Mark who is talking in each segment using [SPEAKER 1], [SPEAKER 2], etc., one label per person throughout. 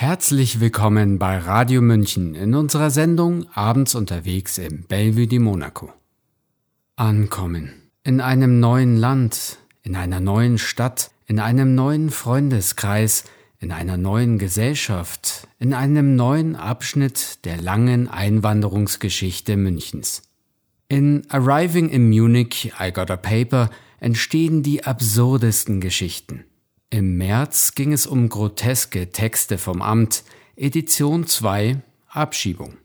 [SPEAKER 1] Herzlich willkommen bei Radio München in unserer Sendung Abends unterwegs im Bellevue de Monaco. Ankommen. In einem neuen Land, in einer neuen Stadt, in einem neuen Freundeskreis, in einer neuen Gesellschaft, in einem neuen Abschnitt der langen Einwanderungsgeschichte Münchens. In Arriving in Munich, I Got a Paper entstehen die absurdesten Geschichten. Im März ging es um groteske Texte vom Amt, Edition 2, Abschiebung.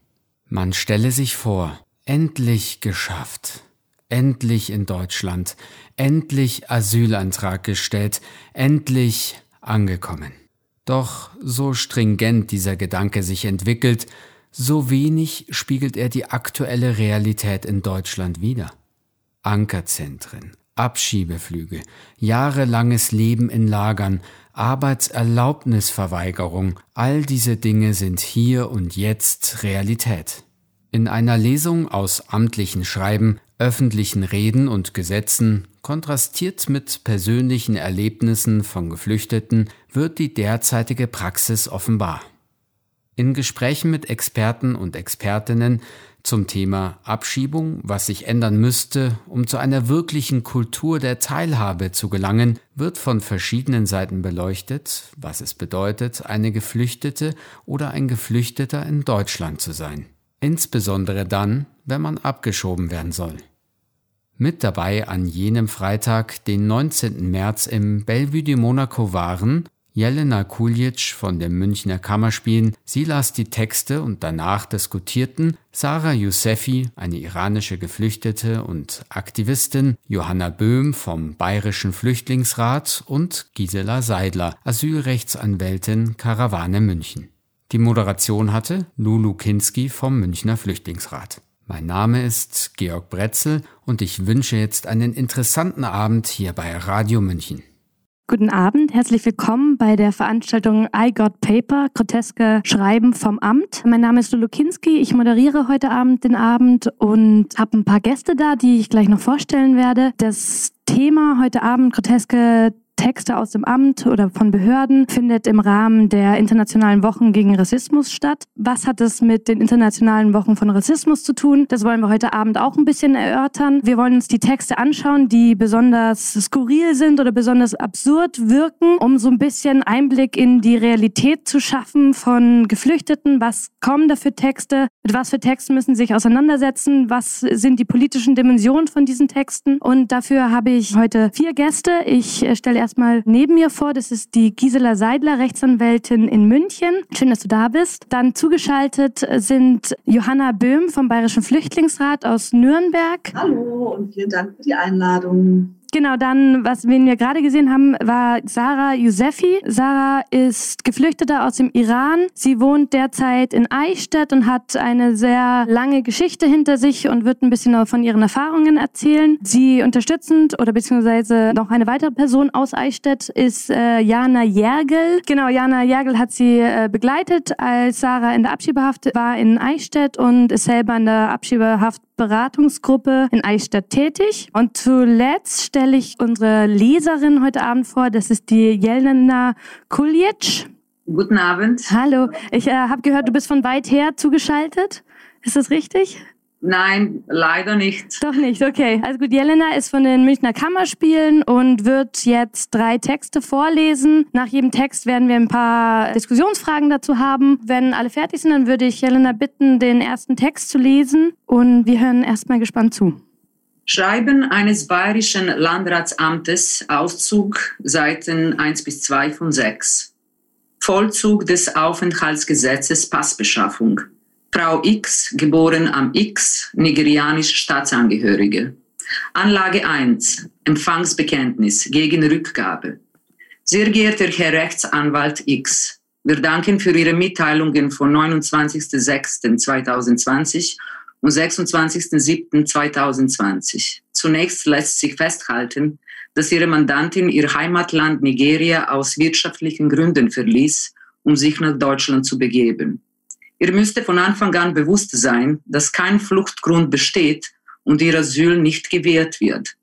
[SPEAKER 1] Man stelle sich vor, endlich geschafft, endlich in Deutschland, endlich Asylantrag gestellt, endlich angekommen. Doch so stringent dieser Gedanke sich entwickelt, so wenig spiegelt er die aktuelle Realität in Deutschland wider. Ankerzentren, Abschiebeflüge, jahrelanges Leben in Lagern, Arbeitserlaubnisverweigerung, all diese Dinge sind hier und jetzt Realität. In einer Lesung aus amtlichen Schreiben, öffentlichen Reden und Gesetzen, kontrastiert mit persönlichen Erlebnissen von Geflüchteten, wird die derzeitige Praxis offenbar. In Gesprächen mit Experten und Expertinnen zum Thema Abschiebung, was sich ändern müsste, um zu einer wirklichen Kultur der Teilhabe zu gelangen, wird von verschiedenen Seiten beleuchtet, was es bedeutet, eine Geflüchtete oder ein Geflüchteter in Deutschland zu sein. Insbesondere dann, wenn man abgeschoben werden soll. Mit dabei an jenem Freitag, den 19. März im Bellevue de Monaco waren Jelena Kuljic von den Münchner Kammerspielen, sie las die Texte und danach diskutierten Sarah Yousefi, eine iranische Geflüchtete und Aktivistin, Johanna Böhm vom Bayerischen Flüchtlingsrat und Gisela Seidler, Asylrechtsanwältin Karawane München. Die Moderation hatte Lulu Kinski vom Münchner Flüchtlingsrat. Mein Name ist Georg Bretzel und ich wünsche jetzt einen interessanten Abend hier bei Radio München.
[SPEAKER 2] Guten Abend, herzlich willkommen bei der Veranstaltung I Got Paper, groteske Schreiben vom Amt. Mein Name ist Lulu Kinski, ich moderiere heute Abend den Abend und habe ein paar Gäste da, die ich gleich noch vorstellen werde. Das Thema heute Abend, groteske Texte aus dem Amt oder von Behörden findet im Rahmen der Internationalen Wochen gegen Rassismus statt. Was hat es mit den Internationalen Wochen von Rassismus zu tun? Das wollen wir heute Abend auch ein bisschen erörtern. Wir wollen uns die Texte anschauen, die besonders skurril sind oder besonders absurd wirken, um so ein bisschen Einblick in die Realität zu schaffen von Geflüchteten. Was kommen da für Texte? Mit was für Texten müssen sie sich auseinandersetzen? Was sind die politischen Dimensionen von diesen Texten? Und dafür habe ich heute vier Gäste. Ich äh, stelle erstmal neben mir vor. Das ist die Gisela Seidler, Rechtsanwältin in München. Schön, dass du da bist. Dann zugeschaltet sind Johanna Böhm vom Bayerischen Flüchtlingsrat aus Nürnberg.
[SPEAKER 3] Hallo und vielen Dank für die Einladung.
[SPEAKER 2] Genau, dann, was wen wir gerade gesehen haben, war Sarah Yousefi. Sarah ist Geflüchtete aus dem Iran. Sie wohnt derzeit in Eichstätt und hat eine sehr lange Geschichte hinter sich und wird ein bisschen von ihren Erfahrungen erzählen. Sie unterstützend oder beziehungsweise noch eine weitere Person aus Eichstätt ist äh, Jana Jergel. Genau, Jana Jergel hat sie äh, begleitet, als Sarah in der Abschiebehaft war in Eichstätt und ist selber in der Abschiebehaftberatungsgruppe in Eichstätt tätig. Und zuletzt stelle ich unsere Leserin heute Abend vor. Das ist die Jelena Kuljic.
[SPEAKER 3] Guten Abend.
[SPEAKER 2] Hallo. Ich äh, habe gehört, du bist von weit her zugeschaltet. Ist das richtig?
[SPEAKER 3] Nein, leider nicht.
[SPEAKER 2] Doch nicht, okay. Also gut, Jelena ist von den Münchner Kammerspielen und wird jetzt drei Texte vorlesen. Nach jedem Text werden wir ein paar Diskussionsfragen dazu haben. Wenn alle fertig sind, dann würde ich Jelena bitten, den ersten Text zu lesen und wir hören erstmal gespannt zu.
[SPEAKER 3] Schreiben eines bayerischen Landratsamtes, Auszug, Seiten 1 bis 2 von 6. Vollzug des Aufenthaltsgesetzes Passbeschaffung. Frau X, geboren am X, nigerianische Staatsangehörige. Anlage 1, Empfangsbekenntnis gegen Rückgabe. Sehr geehrter Herr Rechtsanwalt X, wir danken für Ihre Mitteilungen von 29.06.2020 und 26.07.2020. Zunächst lässt sich festhalten, dass ihre Mandantin ihr Heimatland Nigeria aus wirtschaftlichen Gründen verließ, um sich nach Deutschland zu begeben. Ihr müsste von Anfang an bewusst sein, dass kein Fluchtgrund besteht und ihr Asyl nicht gewährt wird.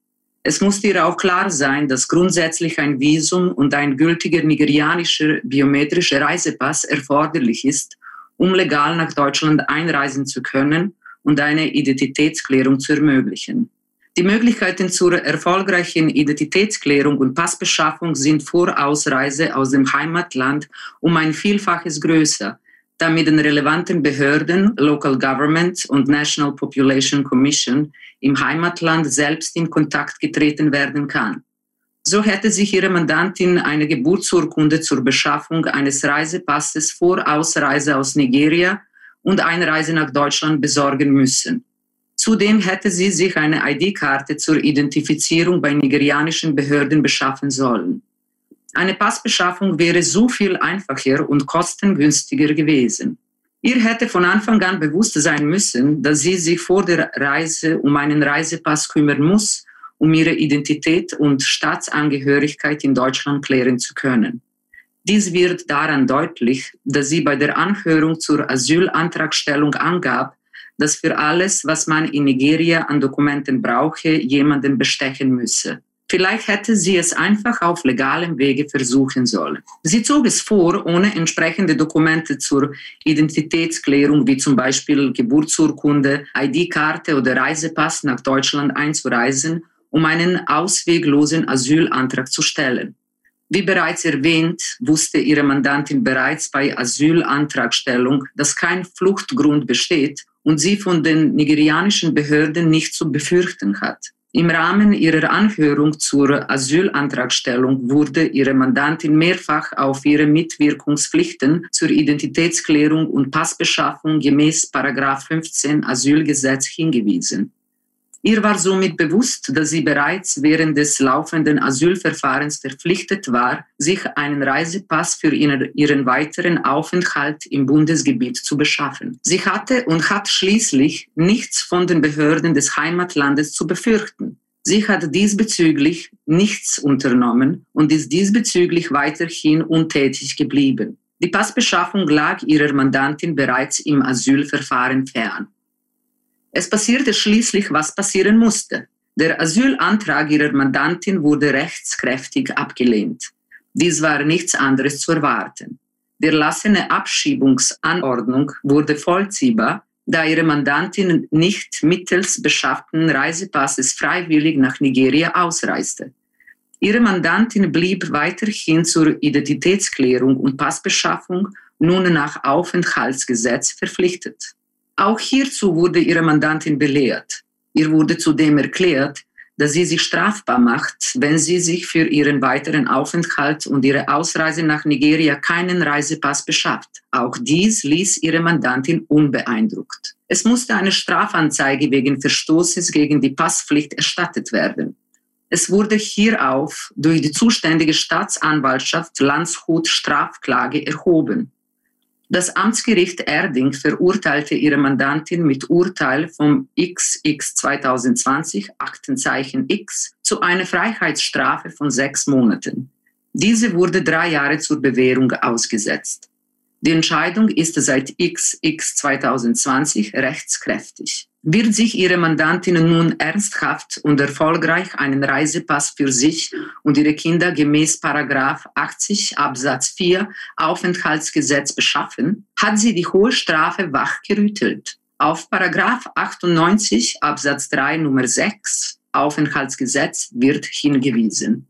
[SPEAKER 3] Es musste ihr auch klar sein, dass grundsätzlich ein Visum und ein gültiger nigerianischer biometrischer Reisepass erforderlich ist, um legal nach Deutschland einreisen zu können und eine Identitätsklärung zu ermöglichen. Die Möglichkeiten zur erfolgreichen Identitätsklärung und Passbeschaffung sind vor Ausreise aus dem Heimatland um ein Vielfaches größer, da mit den relevanten Behörden, Local Government und National Population Commission im Heimatland selbst in Kontakt getreten werden kann. So hätte sich ihre Mandantin eine Geburtsurkunde zur Beschaffung eines Reisepasses vor Ausreise aus Nigeria und Einreise nach Deutschland besorgen müssen. Zudem hätte sie sich eine ID-Karte zur Identifizierung bei nigerianischen Behörden beschaffen sollen. Eine Passbeschaffung wäre so viel einfacher und kostengünstiger gewesen. Ihr hätte von Anfang an bewusst sein müssen, dass sie sich vor der Reise um einen Reisepass kümmern muss, um ihre Identität und Staatsangehörigkeit in Deutschland klären zu können. Dies wird daran deutlich, dass sie bei der Anhörung zur Asylantragstellung angab, dass für alles, was man in Nigeria an Dokumenten brauche, jemanden bestechen müsse. Vielleicht hätte sie es einfach auf legalem Wege versuchen sollen. Sie zog es vor, ohne entsprechende Dokumente zur Identitätsklärung wie zum Beispiel Geburtsurkunde, ID-Karte oder Reisepass nach Deutschland einzureisen, um einen ausweglosen Asylantrag zu stellen. Wie bereits erwähnt, wusste ihre Mandantin bereits bei Asylantragstellung, dass kein Fluchtgrund besteht und sie von den nigerianischen Behörden nicht zu befürchten hat. Im Rahmen ihrer Anhörung zur Asylantragstellung wurde ihre Mandantin mehrfach auf ihre Mitwirkungspflichten zur Identitätsklärung und Passbeschaffung gemäß 15 Asylgesetz hingewiesen. Ihr war somit bewusst, dass sie bereits während des laufenden Asylverfahrens verpflichtet war, sich einen Reisepass für ihren weiteren Aufenthalt im Bundesgebiet zu beschaffen. Sie hatte und hat schließlich nichts von den Behörden des Heimatlandes zu befürchten. Sie hat diesbezüglich nichts unternommen und ist diesbezüglich weiterhin untätig geblieben. Die Passbeschaffung lag ihrer Mandantin bereits im Asylverfahren fern. Es passierte schließlich, was passieren musste. Der Asylantrag ihrer Mandantin wurde rechtskräftig abgelehnt. Dies war nichts anderes zu erwarten. Die erlassene Abschiebungsanordnung wurde vollziehbar, da ihre Mandantin nicht mittels beschafften Reisepasses freiwillig nach Nigeria ausreiste. Ihre Mandantin blieb weiterhin zur Identitätsklärung und Passbeschaffung nun nach Aufenthaltsgesetz verpflichtet. Auch hierzu wurde ihre Mandantin belehrt. Ihr wurde zudem erklärt, dass sie sich strafbar macht, wenn sie sich für ihren weiteren Aufenthalt und ihre Ausreise nach Nigeria keinen Reisepass beschafft. Auch dies ließ ihre Mandantin unbeeindruckt. Es musste eine Strafanzeige wegen Verstoßes gegen die Passpflicht erstattet werden. Es wurde hierauf durch die zuständige Staatsanwaltschaft Landshut Strafklage erhoben. Das Amtsgericht Erding verurteilte ihre Mandantin mit Urteil vom XX 2020 Aktenzeichen X zu einer Freiheitsstrafe von sechs Monaten. Diese wurde drei Jahre zur Bewährung ausgesetzt. Die Entscheidung ist seit XX 2020 rechtskräftig. Wird sich Ihre Mandantin nun ernsthaft und erfolgreich einen Reisepass für sich und ihre Kinder gemäß Paragraph 80 Absatz 4 Aufenthaltsgesetz beschaffen, hat sie die hohe Strafe wachgerüttelt. Auf Paragraph 98 Absatz 3 Nummer 6 Aufenthaltsgesetz wird hingewiesen.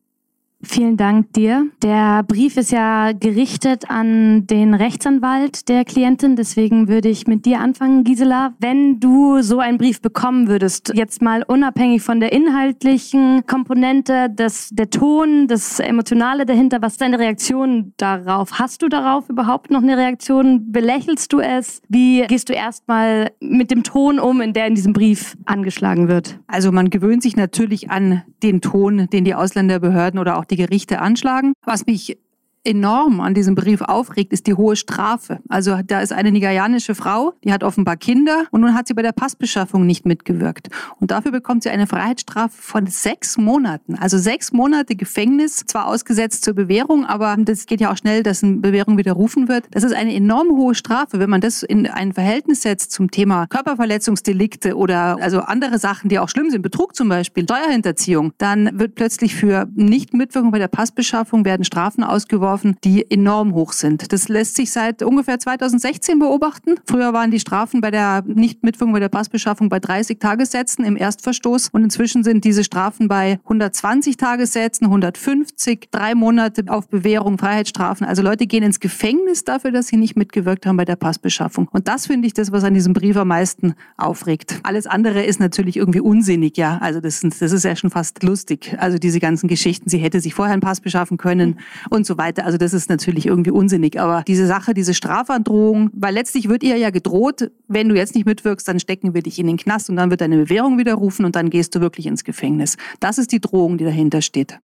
[SPEAKER 2] Vielen Dank dir. Der Brief ist ja gerichtet an den Rechtsanwalt der Klientin. Deswegen würde ich mit dir anfangen, Gisela. Wenn du so einen Brief bekommen würdest, jetzt mal unabhängig von der inhaltlichen Komponente, das, der Ton, das Emotionale dahinter, was ist deine Reaktion darauf? Hast du darauf überhaupt noch eine Reaktion? Belächelst du es? Wie gehst du erstmal mit dem Ton um, in der in diesem Brief angeschlagen wird?
[SPEAKER 4] Also man gewöhnt sich natürlich an den Ton, den die Ausländerbehörden oder auch Gerichte anschlagen. Was mich enorm an diesem Brief aufregt, ist die hohe Strafe. Also da ist eine nigerianische Frau, die hat offenbar Kinder und nun hat sie bei der Passbeschaffung nicht mitgewirkt. Und dafür bekommt sie eine Freiheitsstrafe von sechs Monaten. Also sechs Monate Gefängnis, zwar ausgesetzt zur Bewährung, aber das geht ja auch schnell, dass eine Bewährung widerrufen wird. Das ist eine enorm hohe Strafe. Wenn man das in ein Verhältnis setzt zum Thema Körperverletzungsdelikte oder also andere Sachen, die auch schlimm sind, Betrug zum Beispiel, Steuerhinterziehung, dann wird plötzlich für Nichtmitwirkung bei der Passbeschaffung werden Strafen ausgeworfen, die enorm hoch sind. Das lässt sich seit ungefähr 2016 beobachten. Früher waren die Strafen bei der Nichtmitwirkung bei der Passbeschaffung bei 30 Tagessätzen im Erstverstoß und inzwischen sind diese Strafen bei 120 Tagessätzen, 150, drei Monate auf Bewährung, Freiheitsstrafen. Also Leute gehen ins Gefängnis dafür, dass sie nicht mitgewirkt haben bei der Passbeschaffung. Und das finde ich das, was an diesem Brief am meisten aufregt. Alles andere ist natürlich irgendwie unsinnig, ja. Also das, das ist ja schon fast lustig. Also diese ganzen Geschichten, sie hätte sich vorher einen Pass beschaffen können und so weiter. Also das ist natürlich irgendwie unsinnig. Aber diese Sache, diese Strafandrohung, weil letztlich wird ihr ja gedroht, wenn du jetzt nicht mitwirkst, dann stecken wir dich in den Knast und dann wird deine Bewährung widerrufen und dann gehst du wirklich ins Gefängnis. Das ist die Drohung, die dahinter steht.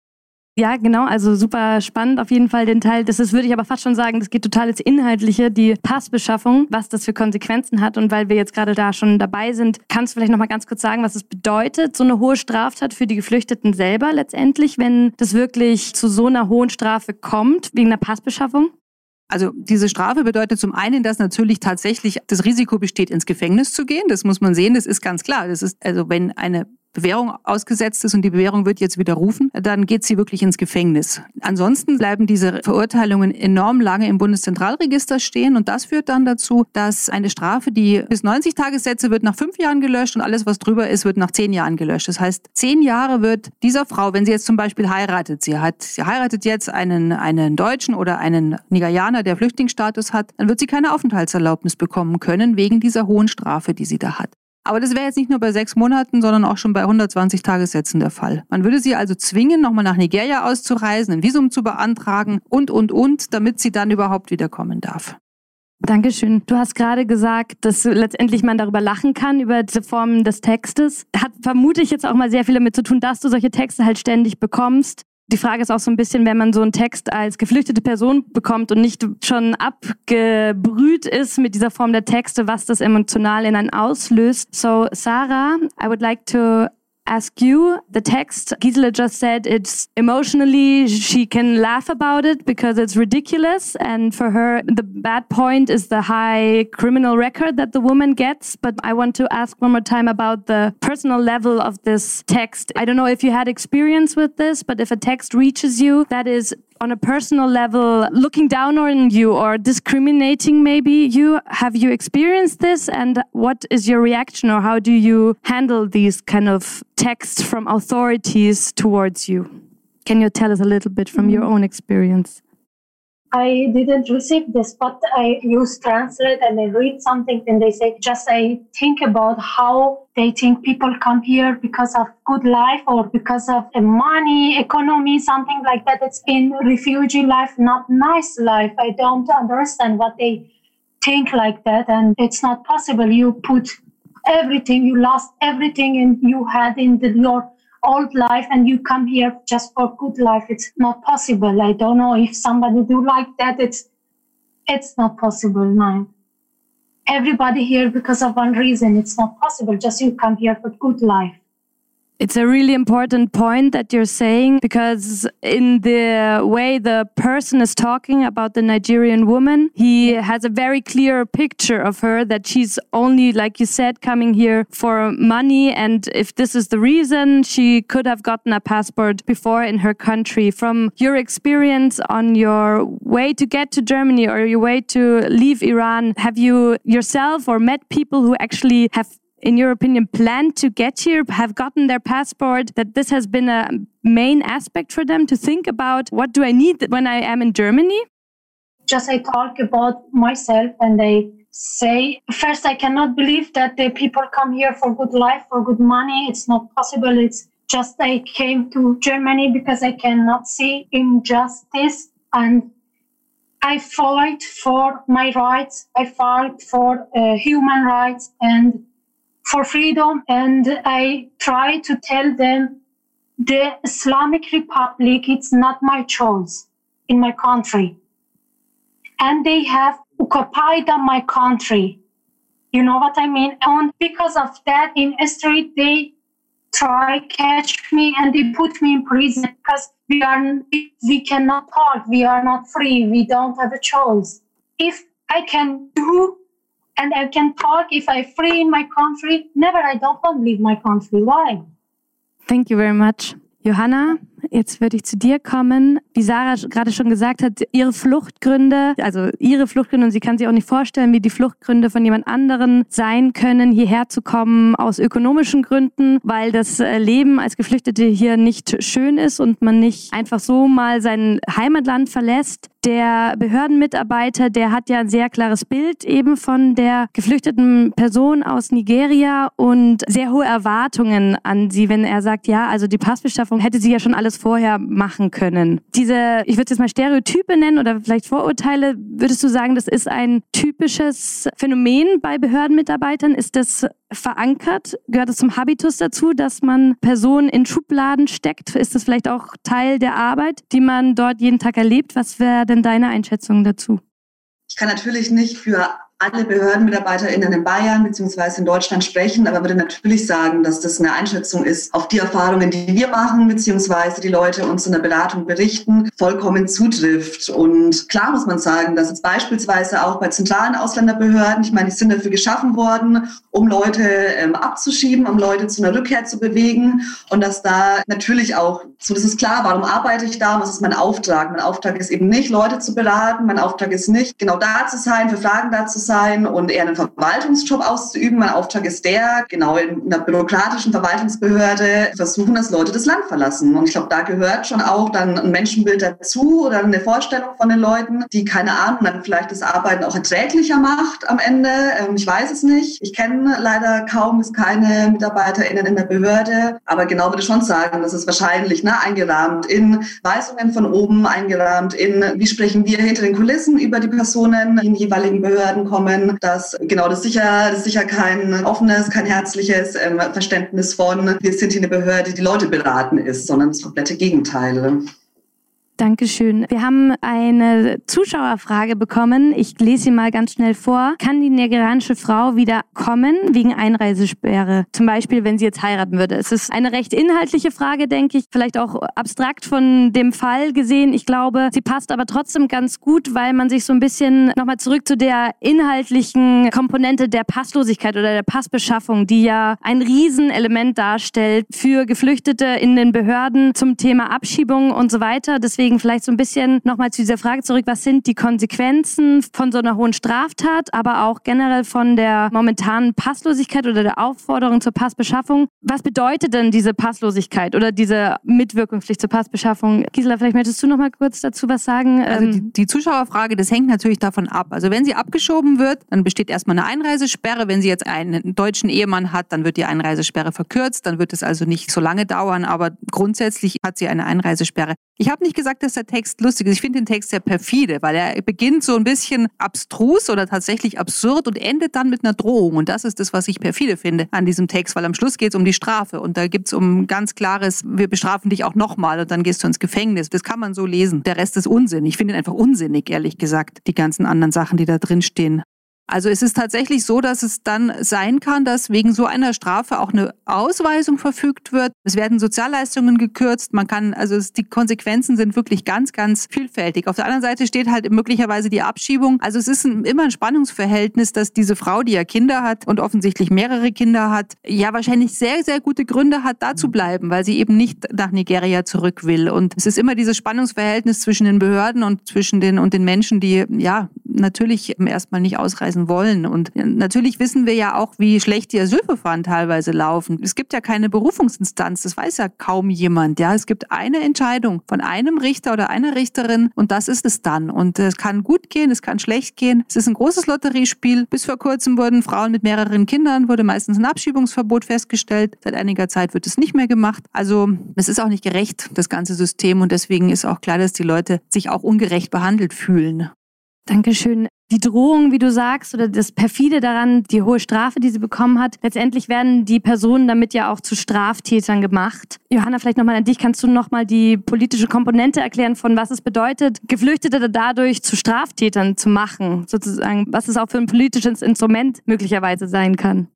[SPEAKER 2] Ja, genau. Also super spannend auf jeden Fall den Teil. Das ist, würde ich aber fast schon sagen, das geht total ins Inhaltliche, die Passbeschaffung, was das für Konsequenzen hat. Und weil wir jetzt gerade da schon dabei sind, kannst du vielleicht noch mal ganz kurz sagen, was es bedeutet, so eine hohe Straftat für die Geflüchteten selber letztendlich, wenn das wirklich zu so einer hohen Strafe kommt, wegen einer Passbeschaffung?
[SPEAKER 4] Also diese Strafe bedeutet zum einen, dass natürlich tatsächlich das Risiko besteht, ins Gefängnis zu gehen. Das muss man sehen. Das ist ganz klar. Das ist also, wenn eine Bewährung ausgesetzt ist und die Bewährung wird jetzt widerrufen, dann geht sie wirklich ins Gefängnis. Ansonsten bleiben diese Verurteilungen enorm lange im Bundeszentralregister stehen und das führt dann dazu, dass eine Strafe, die bis 90 Tagessätze wird nach fünf Jahren gelöscht und alles, was drüber ist, wird nach zehn Jahren gelöscht. Das heißt, zehn Jahre wird dieser Frau, wenn sie jetzt zum Beispiel heiratet, sie hat, sie heiratet jetzt einen, einen Deutschen oder einen Nigerianer, der Flüchtlingsstatus hat, dann wird sie keine Aufenthaltserlaubnis bekommen können wegen dieser hohen Strafe, die sie da hat. Aber das wäre jetzt nicht nur bei sechs Monaten, sondern auch schon bei 120 Tagessätzen der Fall. Man würde sie also zwingen, nochmal nach Nigeria auszureisen, ein Visum zu beantragen und, und, und, damit sie dann überhaupt wiederkommen darf.
[SPEAKER 2] Dankeschön. Du hast gerade gesagt, dass letztendlich man darüber lachen kann, über diese Formen des Textes. Hat vermute ich jetzt auch mal sehr viel damit zu tun, dass du solche Texte halt ständig bekommst. Die Frage ist auch so ein bisschen, wenn man so einen Text als geflüchtete Person bekommt und nicht schon abgebrüht ist mit dieser Form der Texte, was das emotional in einen auslöst. So, Sarah, I would like to ask you. The text, Gisela just said it's emotionally, she can laugh about it because it's ridiculous. And for her, the bad point is the high criminal record that the woman gets. But I want to ask one more time about the personal level of this text. I don't know if you had experience with this, but if a text reaches you that is on a personal level looking down on you or discriminating maybe you have you experienced this? And what is your reaction or how do you handle these kind of texts from authorities towards you? Can you tell us a little bit from your mm-hmm. own experience
[SPEAKER 5] I didn't receive this, but I use translate and I read something and they say, just I think about how they think people come here because of good life or because of money, economy, something like that. It's in refugee life, not nice life. I don't understand what they think like that. And it's not possible. You put everything, you lost everything and you had in the, your old life and you come here just for good life. It's not possible. I don't know if somebody do like that. It's it's not possible no. Everybody here because of one reason. It's not possible. Just you come here for good life
[SPEAKER 2] it's a really important point that you're saying because in the way the person is talking about the Nigerian woman, he has a very clear picture of her that she's only, like you said, coming here for money. And if this is the reason, she could have gotten a passport before in her country. From your experience on your way to get to Germany or your way to leave Iran, have you yourself or met people who actually have in your opinion, plan to get here, have gotten their passport, that this has been a main aspect for them to think about what do I need when I am in Germany?
[SPEAKER 5] Just I talk about myself and they say, first, I cannot believe that the people come here for good life, for good money. It's not possible. It's just I came to Germany because I cannot see injustice and I fight for my rights. I fight for uh, human rights and for freedom. And I try to tell them the Islamic Republic, it's not my choice. in my country. And they have occupied my country. You know what I mean? And because of that, in street, they try catch me and they put me in prison because we are we cannot talk. We are not free. We don't have a choice. If I can do and I can talk, if I free in my country, never. I don't want to leave my country. Why?
[SPEAKER 2] Thank you very much. Johanna, jetzt würde ich zu dir kommen. Wie Sarah gerade schon gesagt hat, ihre Fluchtgründe, also ihre Fluchtgründe, und sie kann sich auch nicht vorstellen, wie die Fluchtgründe von jemand anderen sein können, hierher zu kommen aus ökonomischen Gründen, weil das äh, Leben als Geflüchtete hier nicht schön ist und man nicht einfach so mal sein Heimatland verlässt der Behördenmitarbeiter, der hat ja ein sehr klares Bild eben von der geflüchteten Person aus Nigeria und sehr hohe Erwartungen an sie, wenn er sagt, ja, also die Passbeschaffung hätte sie ja schon alles vorher machen können. Diese, ich würde es jetzt mal Stereotype nennen oder vielleicht Vorurteile, würdest du sagen, das ist ein typisches Phänomen bei Behördenmitarbeitern? Ist das verankert? Gehört es zum Habitus dazu, dass man Personen in Schubladen steckt? Ist das vielleicht auch Teil der Arbeit, die man dort jeden Tag erlebt? Was wäre denn deine Einschätzung dazu?
[SPEAKER 6] Ich kann natürlich nicht für alle BehördenmitarbeiterInnen in Bayern bzw. in Deutschland sprechen, aber würde natürlich sagen, dass das eine Einschätzung ist auf die Erfahrungen, die wir machen bzw. die Leute uns in der Beratung berichten, vollkommen zutrifft. Und klar muss man sagen, dass jetzt beispielsweise auch bei zentralen Ausländerbehörden, ich meine, die sind dafür geschaffen worden, um Leute ähm, abzuschieben, um Leute zu einer Rückkehr zu bewegen und dass da natürlich auch, so das ist klar, warum arbeite ich da, was ist mein Auftrag? Mein Auftrag ist eben nicht, Leute zu beraten, mein Auftrag ist nicht, genau da zu sein, für Fragen da zu sein, sein und eher einen Verwaltungsjob auszuüben. Mein Auftrag ist der, genau in einer bürokratischen Verwaltungsbehörde versuchen, dass Leute das Land verlassen. Und ich glaube, da gehört schon auch dann ein Menschenbild dazu oder eine Vorstellung von den Leuten, die, keine Ahnung, dann vielleicht das Arbeiten auch erträglicher macht am Ende. Ähm, ich weiß es nicht. Ich kenne leider kaum bis keine MitarbeiterInnen in der Behörde. Aber genau würde ich schon sagen, das ist wahrscheinlich ne, eingerahmt in Weisungen von oben, eingerahmt in, wie sprechen wir hinter den Kulissen über die Personen, die in jeweiligen Behörden kommen kommen, dass genau das sicher, das sicher kein offenes, kein herzliches ähm, Verständnis von, wir sind hier eine Behörde, die Leute beraten ist, sondern das komplette Gegenteil.
[SPEAKER 2] Dankeschön. Wir haben eine Zuschauerfrage bekommen. Ich lese sie mal ganz schnell vor. Kann die nigerianische Frau wieder kommen wegen Einreisesperre? Zum Beispiel, wenn sie jetzt heiraten würde. Es ist eine recht inhaltliche Frage, denke ich. Vielleicht auch abstrakt von dem Fall gesehen. Ich glaube, sie passt aber trotzdem ganz gut, weil man sich so ein bisschen nochmal zurück zu der inhaltlichen Komponente der Passlosigkeit oder der Passbeschaffung, die ja ein Riesenelement darstellt für Geflüchtete in den Behörden zum Thema Abschiebung und so weiter. Deswegen Deswegen vielleicht so ein bisschen nochmal zu dieser Frage zurück, was sind die Konsequenzen von so einer hohen Straftat, aber auch generell von der momentanen Passlosigkeit oder der Aufforderung zur Passbeschaffung. Was bedeutet denn diese Passlosigkeit oder diese Mitwirkungspflicht zur Passbeschaffung? Gisela, vielleicht möchtest du noch mal kurz dazu was sagen?
[SPEAKER 4] Also die, ähm, die Zuschauerfrage, das hängt natürlich davon ab. Also wenn sie abgeschoben wird, dann besteht erstmal eine Einreisesperre. Wenn sie jetzt einen deutschen Ehemann hat, dann wird die Einreisesperre verkürzt. Dann wird es also nicht so lange dauern, aber grundsätzlich hat sie eine Einreisesperre. Ich habe nicht gesagt, dass der Text lustig ist. Ich finde den Text sehr perfide, weil er beginnt so ein bisschen abstrus oder tatsächlich absurd und endet dann mit einer Drohung. Und das ist das, was ich perfide finde an diesem Text, weil am Schluss geht es um die Strafe und da gibt es um ganz klares, wir bestrafen dich auch nochmal und dann gehst du ins Gefängnis. Das kann man so lesen. Der Rest ist Unsinn. Ich finde ihn einfach unsinnig, ehrlich gesagt, die ganzen anderen Sachen, die da drin stehen. Also es ist tatsächlich so, dass es dann sein kann, dass wegen so einer Strafe auch eine Ausweisung verfügt wird. Es werden Sozialleistungen gekürzt. Man kann, also es, die Konsequenzen sind wirklich ganz, ganz vielfältig. Auf der anderen Seite steht halt möglicherweise die Abschiebung. Also es ist ein, immer ein Spannungsverhältnis, dass diese Frau, die ja Kinder hat und offensichtlich mehrere Kinder hat, ja wahrscheinlich sehr, sehr gute Gründe hat, da zu bleiben, weil sie eben nicht nach Nigeria zurück will. Und es ist immer dieses Spannungsverhältnis zwischen den Behörden und zwischen den und den Menschen, die ja natürlich erstmal nicht ausreisen wollen. Und natürlich wissen wir ja auch, wie schlecht die Asylverfahren teilweise laufen. Es gibt ja keine Berufungsinstanz, das weiß ja kaum jemand. Ja, es gibt eine Entscheidung von einem Richter oder einer Richterin und das ist es dann. Und es kann gut gehen, es kann schlecht gehen. Es ist ein großes Lotteriespiel. Bis vor kurzem wurden Frauen mit mehreren Kindern, wurde meistens ein Abschiebungsverbot festgestellt. Seit einiger Zeit wird es nicht mehr gemacht. Also es ist auch nicht gerecht, das ganze System. Und deswegen ist auch klar, dass die Leute sich auch ungerecht behandelt fühlen.
[SPEAKER 2] Dankeschön. Die Drohung, wie du sagst, oder das perfide daran, die hohe Strafe, die sie bekommen hat, letztendlich werden die Personen damit ja auch zu Straftätern gemacht. Johanna, vielleicht nochmal an dich. Kannst du nochmal die politische Komponente erklären, von was es bedeutet, Geflüchtete dadurch zu Straftätern zu machen, sozusagen, was es auch für ein politisches Instrument möglicherweise sein kann?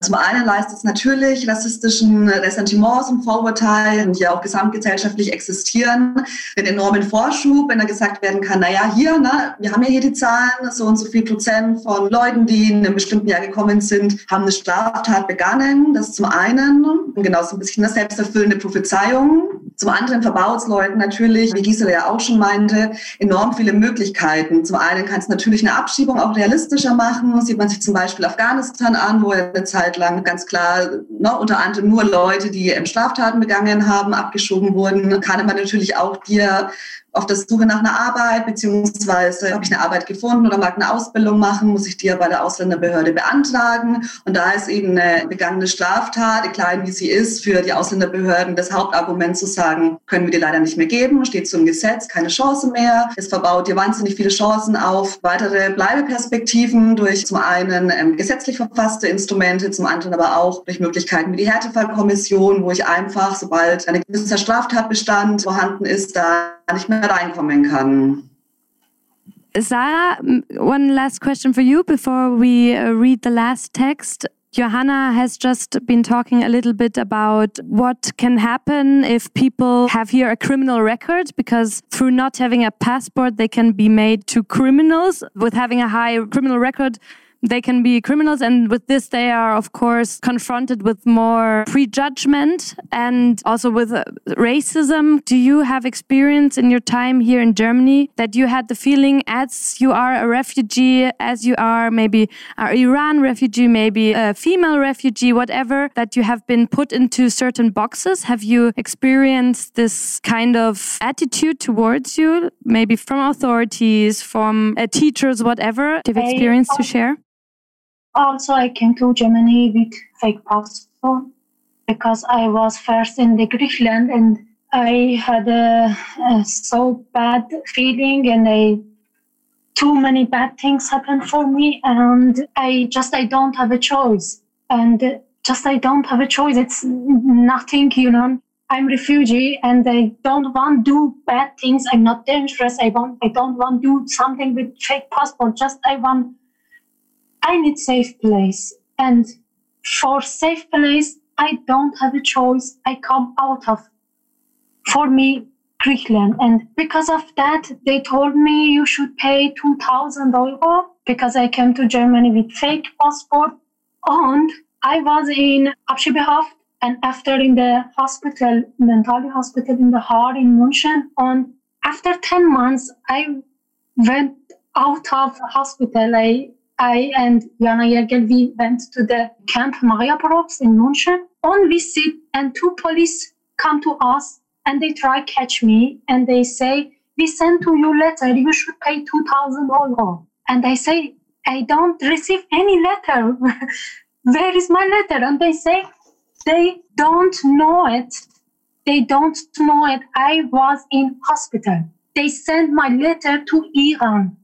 [SPEAKER 6] Zum einen leistet es natürlich rassistischen Ressentiments und Vorurteilen, die ja auch gesamtgesellschaftlich existieren, den enormen Vorschub, wenn da gesagt werden kann, naja, hier, ne, wir haben ja hier die Zahlen, so und so viel Prozent von Leuten, die in einem bestimmten Jahr gekommen sind, haben eine Straftat begangen. Das zum einen, und genauso ein bisschen eine selbsterfüllende Prophezeiung. Zum anderen verbaut es Leuten natürlich, wie Gisela ja auch schon meinte, enorm viele Möglichkeiten. Zum einen kann es natürlich eine Abschiebung auch realistischer machen. Sieht man sich zum Beispiel Afghanistan an, wo eine Zeit lang ganz klar ne, unter anderem nur Leute, die Straftaten begangen haben, abgeschoben wurden. Kann aber natürlich auch dir auf der Suche nach einer Arbeit, beziehungsweise habe ich eine Arbeit gefunden oder mag eine Ausbildung machen, muss ich die ja bei der Ausländerbehörde beantragen. Und da ist eben eine begangene Straftat, klein wie sie ist, für die Ausländerbehörden das Hauptargument zu sagen, können wir dir leider nicht mehr geben, steht so im Gesetz, keine Chance mehr. Es verbaut dir wahnsinnig viele Chancen auf weitere Bleibeperspektiven durch zum einen ähm, gesetzlich verfasste Instrumente, zum anderen aber auch durch Möglichkeiten wie die Härtefallkommission, wo ich einfach, sobald ein gewisser Straftatbestand vorhanden ist, da nicht mehr reinkommen kann.
[SPEAKER 2] Sarah, one last question for you before we uh, read the last text. Johanna has just been talking a little bit about what can happen if people have here a criminal record, because through not having a passport, they can be made to criminals. With having a high criminal record, they can be criminals. And with this, they are, of course, confronted with more prejudgment and also with uh, racism. Do you have experience in your time here in Germany that you had the feeling as you are a refugee, as you are maybe an Iran refugee, maybe a female refugee, whatever, that you have been put into certain boxes? Have you experienced this kind of attitude towards you, maybe from authorities, from uh, teachers, whatever? Do you have experience to share?
[SPEAKER 5] Also, I came to Germany with fake passport because I was first in the Greenland and I had a, a so bad feeling and I too many bad things happened for me and I just I don't have a choice and just I don't have a choice. It's nothing, you know. I'm refugee and I don't want to do bad things. I'm not dangerous. I want I don't want to do something with fake passport. Just I want I need safe place. And for safe place, I don't have a choice. I come out of, for me, Greenland. And because of that, they told me you should pay 2,000 euro because I came to Germany with fake passport. And I was in Abschiebehaft and after in the hospital, mental hospital in the heart in München. And after 10 months, I went out of hospital. I I and Jana Yergel, we went to the camp Maria Mariaprox in München on visit and two police come to us and they try catch me and they say, we sent to you letter, you should pay 2,000 euro. And I say, I don't receive any letter. Where is my letter? And they say, they don't know it. They don't know it. I was in hospital. They sent my letter to Iran.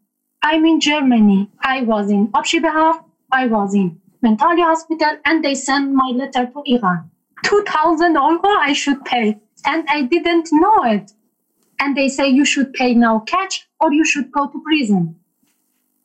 [SPEAKER 5] I'm in Germany. I was in Abschibehaft. I was in Mentali Hospital, and they sent my letter to Iran. 2,000 euro I should pay. And I didn't know it. And they say you should pay now cash or you should go to prison.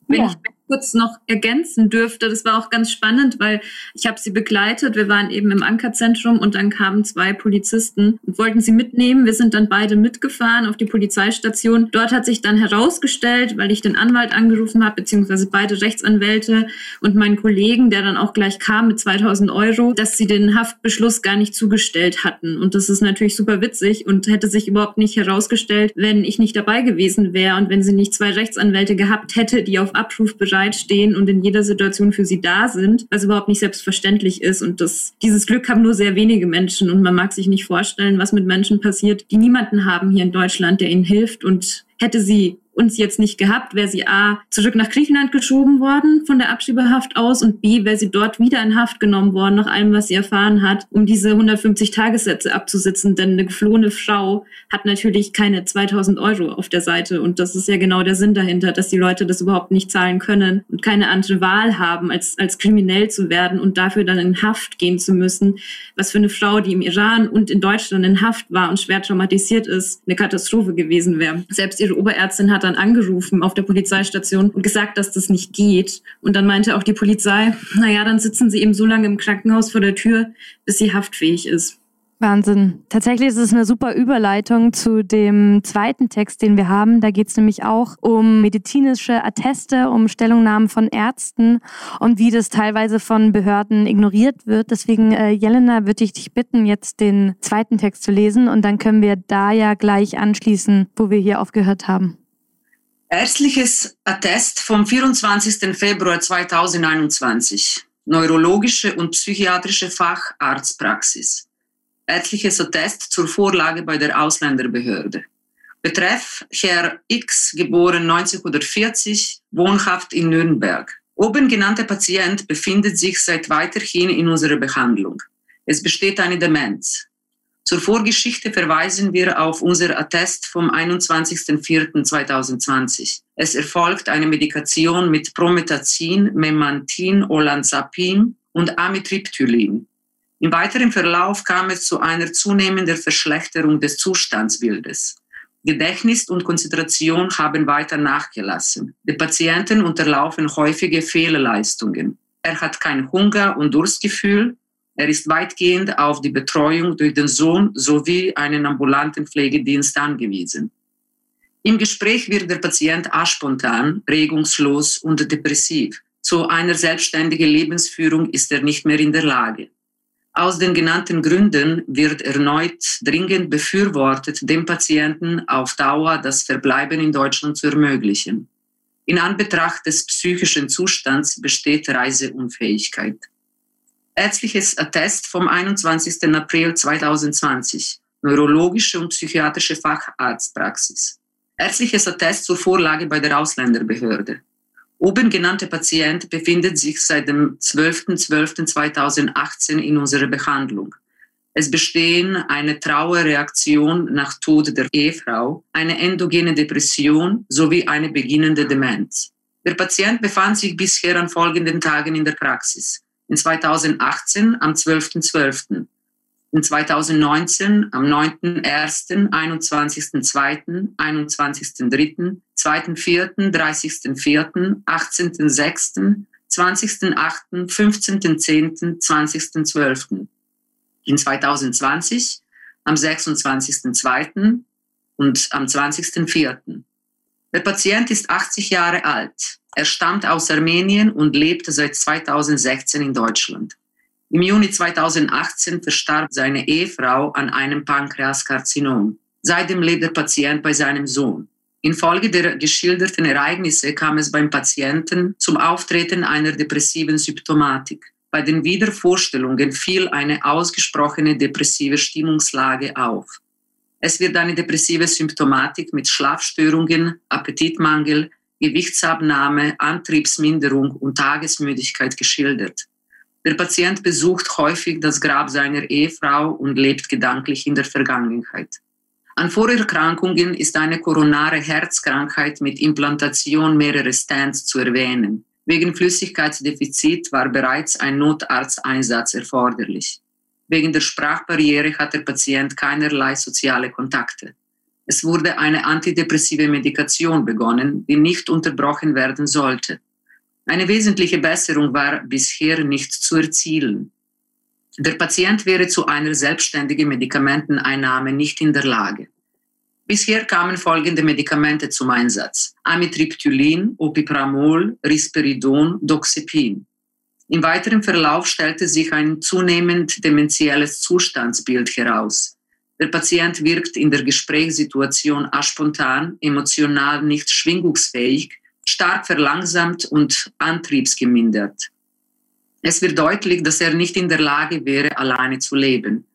[SPEAKER 7] Yeah. Kurz noch ergänzen dürfte. Das war auch ganz spannend, weil ich habe sie begleitet. Wir waren eben im Ankerzentrum und dann kamen zwei Polizisten und wollten sie mitnehmen. Wir sind dann beide mitgefahren auf die Polizeistation. Dort hat sich dann herausgestellt, weil ich den Anwalt angerufen habe, beziehungsweise beide Rechtsanwälte und meinen Kollegen, der dann auch gleich kam mit 2000 Euro, dass sie den Haftbeschluss gar nicht zugestellt hatten. Und das ist natürlich super witzig und hätte sich überhaupt nicht herausgestellt, wenn ich nicht dabei gewesen wäre und wenn sie nicht zwei Rechtsanwälte gehabt hätte, die auf Abruf bereit bereitstehen und in jeder Situation für sie da sind, was überhaupt nicht selbstverständlich ist. Und das, dieses Glück haben nur sehr wenige Menschen. Und man mag sich nicht vorstellen, was mit Menschen passiert, die niemanden haben hier in Deutschland, der ihnen hilft. Und hätte sie uns jetzt nicht gehabt, wäre sie A, zurück nach Griechenland geschoben worden von der Abschiebehaft aus und B, wäre sie dort wieder in Haft genommen worden, nach allem, was sie erfahren hat, um diese 150 Tagessätze abzusitzen. Denn eine geflohene Frau hat natürlich keine 2000 Euro auf der Seite und das ist ja genau der Sinn dahinter, dass die Leute das überhaupt nicht zahlen können und keine andere Wahl haben, als, als kriminell zu werden und dafür dann in Haft gehen zu müssen, was für eine Frau, die im Iran und in Deutschland in Haft war und schwer traumatisiert ist, eine Katastrophe gewesen wäre. Selbst ihre Oberärztin hat dann angerufen auf der Polizeistation und gesagt, dass das nicht geht. Und dann meinte auch die Polizei, naja, dann sitzen sie eben so lange im Krankenhaus vor der Tür, bis sie haftfähig ist.
[SPEAKER 2] Wahnsinn. Tatsächlich ist es eine super Überleitung zu dem zweiten Text, den wir haben. Da geht es nämlich auch um medizinische Atteste, um Stellungnahmen von Ärzten und wie das teilweise von Behörden ignoriert wird. Deswegen, äh, Jelena, würde ich dich bitten, jetzt den zweiten Text zu lesen und dann können wir da ja gleich anschließen, wo wir hier aufgehört haben.
[SPEAKER 3] Ärztliches Attest vom 24. Februar 2021. Neurologische und psychiatrische Facharztpraxis ärztliches Attest zur Vorlage bei der Ausländerbehörde. Betreff Herr X, geboren 1940, wohnhaft in Nürnberg. Oben genannter Patient befindet sich seit weiterhin in unserer Behandlung. Es besteht eine Demenz. Zur Vorgeschichte verweisen wir auf unser Attest vom 21.04.2020. Es erfolgt eine Medikation mit Promethazin, Memantin, Olanzapin und Amitriptylin. Im weiteren Verlauf kam es zu einer zunehmenden Verschlechterung des Zustandsbildes. Gedächtnis und Konzentration haben weiter nachgelassen. Die Patienten unterlaufen häufige Fehlleistungen. Er hat kein Hunger- und Durstgefühl. Er ist weitgehend auf die Betreuung durch den Sohn sowie einen ambulanten Pflegedienst angewiesen. Im Gespräch wird der Patient aspontan, regungslos und depressiv. Zu einer selbstständigen Lebensführung ist er nicht mehr in der Lage. Aus den genannten Gründen wird erneut dringend befürwortet, dem Patienten auf Dauer das Verbleiben in Deutschland zu ermöglichen. In Anbetracht des psychischen Zustands besteht Reiseunfähigkeit. Ärztliches Attest vom 21. April 2020. Neurologische und psychiatrische Facharztpraxis. Ärztliches Attest zur Vorlage bei der Ausländerbehörde. Oben genannte Patient befindet sich seit dem 12.12.2018 in unserer Behandlung. Es bestehen eine Trauerreaktion nach Tod der Ehefrau, eine endogene Depression sowie eine beginnende Demenz. Der Patient befand sich bisher an folgenden Tagen in der Praxis. In 2018 am 12.12., in 2019 am 9.1., 21.2., 21.3., 2.4., 30.4., 18.6., 20.8., 15.10., 20.12. In 2020 am 26.2. und am 20.4. Der Patient ist 80 Jahre alt. Er stammt aus Armenien und lebt seit 2016 in Deutschland. Im Juni 2018 verstarb seine Ehefrau an einem Pankreaskarzinom. Seitdem lebt der Patient bei seinem Sohn. Infolge der geschilderten Ereignisse kam es beim Patienten zum Auftreten einer depressiven Symptomatik. Bei den Wiedervorstellungen fiel eine ausgesprochene depressive Stimmungslage auf. Es wird eine depressive Symptomatik mit Schlafstörungen, Appetitmangel, Gewichtsabnahme, Antriebsminderung und Tagesmüdigkeit geschildert. Der Patient besucht häufig das Grab seiner Ehefrau und lebt gedanklich in der Vergangenheit. An Vorerkrankungen ist eine koronare Herzkrankheit mit Implantation mehrerer Stents zu erwähnen. Wegen Flüssigkeitsdefizit war bereits ein Notarzteinsatz erforderlich. Wegen der Sprachbarriere hat der Patient keinerlei soziale Kontakte. Es wurde eine antidepressive Medikation begonnen, die nicht unterbrochen werden sollte. Eine wesentliche Besserung war bisher nicht zu erzielen. Der Patient wäre zu einer selbstständigen Medikamenteneinnahme nicht in der Lage. Bisher kamen folgende Medikamente zum Einsatz. Amitriptylin, Opipramol, Risperidon, Doxepin. Im weiteren Verlauf stellte sich ein zunehmend dementielles Zustandsbild heraus. Der Patient wirkt in der Gesprächssituation aspontan, emotional nicht schwingungsfähig, stark verlangsamt und antriebsgemindert. Es wird deutlich, dass er nicht in der Lage wäre, alleine zu leben.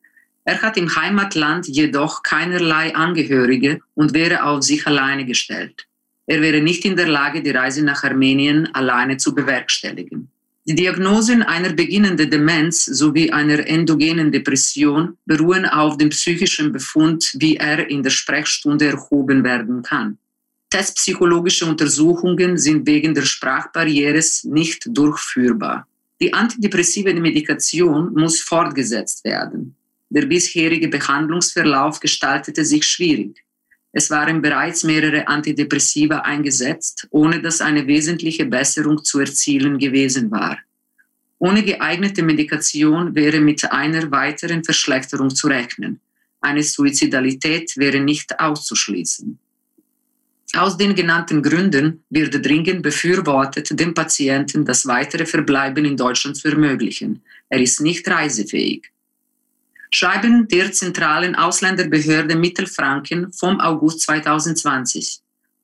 [SPEAKER 3] Er hat im Heimatland jedoch keinerlei Angehörige und wäre auf sich alleine gestellt. Er wäre nicht in der Lage, die Reise nach Armenien alleine zu bewerkstelligen. Die Diagnosen einer beginnenden Demenz sowie einer endogenen Depression beruhen auf dem psychischen Befund, wie er in der Sprechstunde erhoben werden kann. Testpsychologische Untersuchungen sind wegen der Sprachbarrieres nicht durchführbar. Die antidepressive Medikation muss fortgesetzt werden. Der bisherige Behandlungsverlauf gestaltete sich schwierig. Es waren bereits mehrere Antidepressiva eingesetzt, ohne dass eine wesentliche Besserung zu erzielen gewesen war. Ohne geeignete Medikation wäre mit einer weiteren Verschlechterung zu rechnen. Eine Suizidalität wäre nicht auszuschließen. Aus den genannten Gründen wird dringend befürwortet, dem Patienten das weitere Verbleiben in Deutschland zu ermöglichen. Er ist nicht reisefähig. Schreiben der Zentralen Ausländerbehörde Mittelfranken vom August 2020.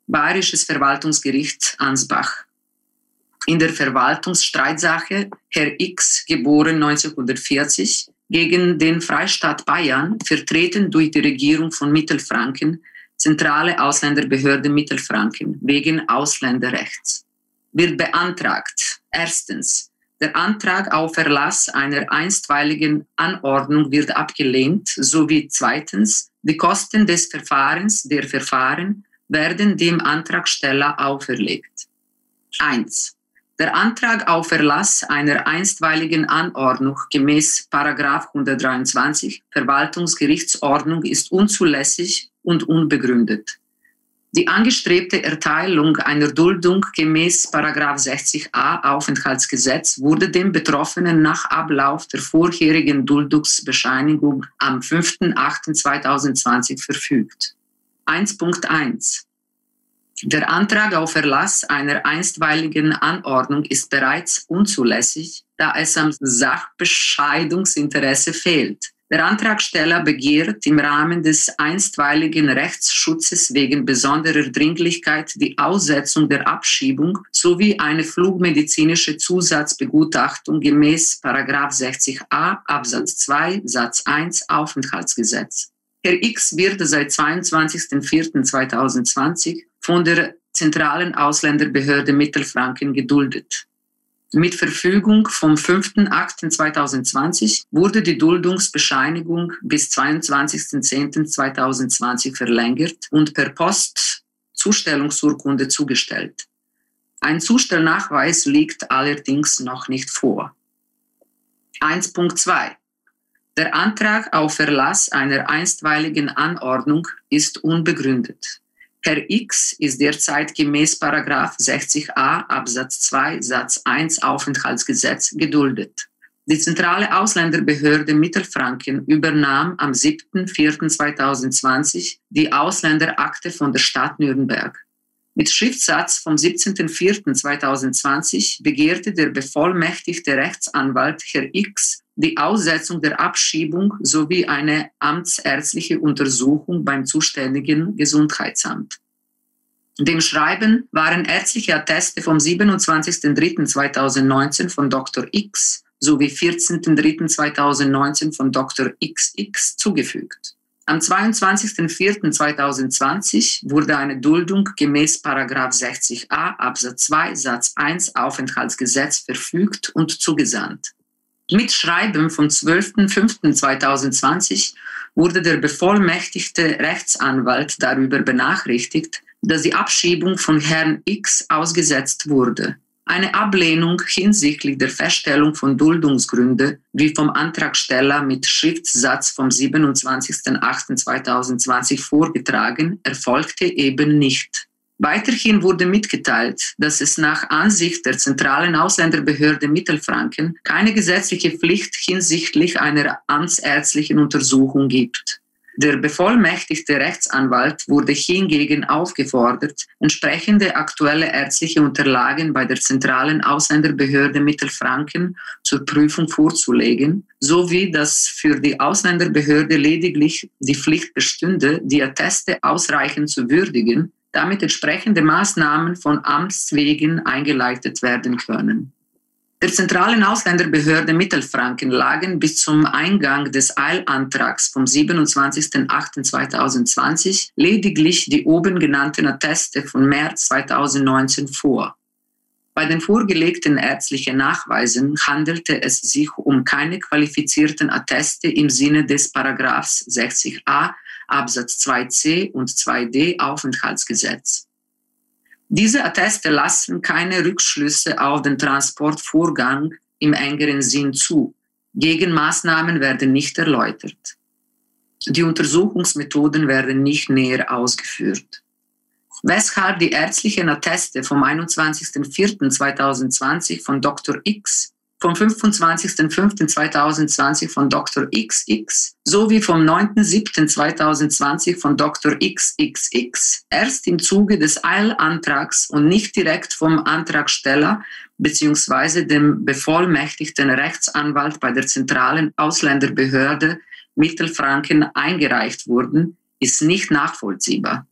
[SPEAKER 3] Bayerisches Verwaltungsgericht Ansbach. In der Verwaltungsstreitsache Herr X, geboren 1940, gegen den Freistaat Bayern, vertreten durch die Regierung von Mittelfranken, Zentrale Ausländerbehörde Mittelfranken, wegen Ausländerrechts. Wird beantragt, erstens, der Antrag auf Erlass einer einstweiligen Anordnung wird abgelehnt, sowie zweitens die Kosten des Verfahrens der Verfahren werden dem Antragsteller auferlegt. 1. Der Antrag auf Erlass einer einstweiligen Anordnung gemäß 123 Verwaltungsgerichtsordnung ist unzulässig und unbegründet. Die angestrebte Erteilung einer Duldung gemäß 60a Aufenthaltsgesetz wurde dem Betroffenen nach Ablauf der vorherigen Duldungsbescheinigung am 5.8.2020 verfügt. 1.1 Der Antrag auf Erlass einer einstweiligen Anordnung ist bereits unzulässig, da es am Sachbescheidungsinteresse fehlt. Der Antragsteller begehrt im Rahmen des einstweiligen Rechtsschutzes wegen besonderer Dringlichkeit die Aussetzung der Abschiebung sowie eine flugmedizinische Zusatzbegutachtung gemäß 60a Absatz 2 Satz 1 Aufenthaltsgesetz. Herr X wird seit 22.04.2020 von der Zentralen Ausländerbehörde Mittelfranken geduldet. Mit Verfügung vom 5.8.2020 wurde die Duldungsbescheinigung bis 22.10.2020 verlängert und per Post Zustellungsurkunde zugestellt. Ein Zustellnachweis liegt allerdings noch nicht vor. 1.2 Der Antrag auf Verlass einer einstweiligen Anordnung ist unbegründet. Herr X ist derzeit gemäß 60a Absatz 2 Satz 1 Aufenthaltsgesetz geduldet. Die zentrale Ausländerbehörde Mittelfranken übernahm am 7.4.2020 die Ausländerakte von der Stadt Nürnberg. Mit Schriftsatz vom 17.04.2020 begehrte der bevollmächtigte Rechtsanwalt Herr X die Aussetzung der Abschiebung sowie eine amtsärztliche Untersuchung beim zuständigen Gesundheitsamt. Dem Schreiben waren ärztliche Atteste vom 27.03.2019 von Dr. X sowie 14.03.2019 von Dr. XX zugefügt. Am 22.04.2020 wurde eine Duldung gemäß 60a Absatz 2 Satz 1 Aufenthaltsgesetz verfügt und zugesandt. Mit Schreiben vom 12.05.2020 wurde der bevollmächtigte Rechtsanwalt darüber benachrichtigt, dass die Abschiebung von Herrn X ausgesetzt wurde. Eine Ablehnung hinsichtlich der Feststellung von Duldungsgründe, wie vom Antragsteller mit Schriftsatz vom 27.08.2020 vorgetragen, erfolgte eben nicht. Weiterhin wurde mitgeteilt, dass es nach Ansicht der zentralen Ausländerbehörde Mittelfranken keine gesetzliche Pflicht hinsichtlich einer amtsärztlichen Untersuchung gibt. Der bevollmächtigte Rechtsanwalt wurde hingegen aufgefordert, entsprechende aktuelle ärztliche Unterlagen bei der zentralen Ausländerbehörde Mittelfranken zur Prüfung vorzulegen, sowie dass für die Ausländerbehörde lediglich die Pflicht bestünde, die Atteste ausreichend zu würdigen, damit entsprechende Maßnahmen von Amts wegen eingeleitet werden können. Der zentralen Ausländerbehörde Mittelfranken lagen bis zum Eingang des Eilantrags vom 27.08.2020 lediglich die oben genannten Atteste von März 2019 vor. Bei den vorgelegten ärztlichen Nachweisen handelte es sich um keine qualifizierten Atteste im Sinne des Paragraphs 60a Absatz 2c und 2d Aufenthaltsgesetz. Diese Atteste lassen keine Rückschlüsse auf den Transportvorgang im engeren Sinn zu. Gegenmaßnahmen werden nicht erläutert. Die Untersuchungsmethoden werden nicht näher ausgeführt. Weshalb die ärztlichen Atteste vom 21.04.2020 von Dr. X vom 25.05.2020 von Dr. XX sowie vom 9.07.2020 von Dr. XXX erst im Zuge des Eilantrags und nicht direkt vom Antragsteller bzw. dem bevollmächtigten Rechtsanwalt bei der zentralen Ausländerbehörde Mittelfranken eingereicht wurden, ist nicht nachvollziehbar.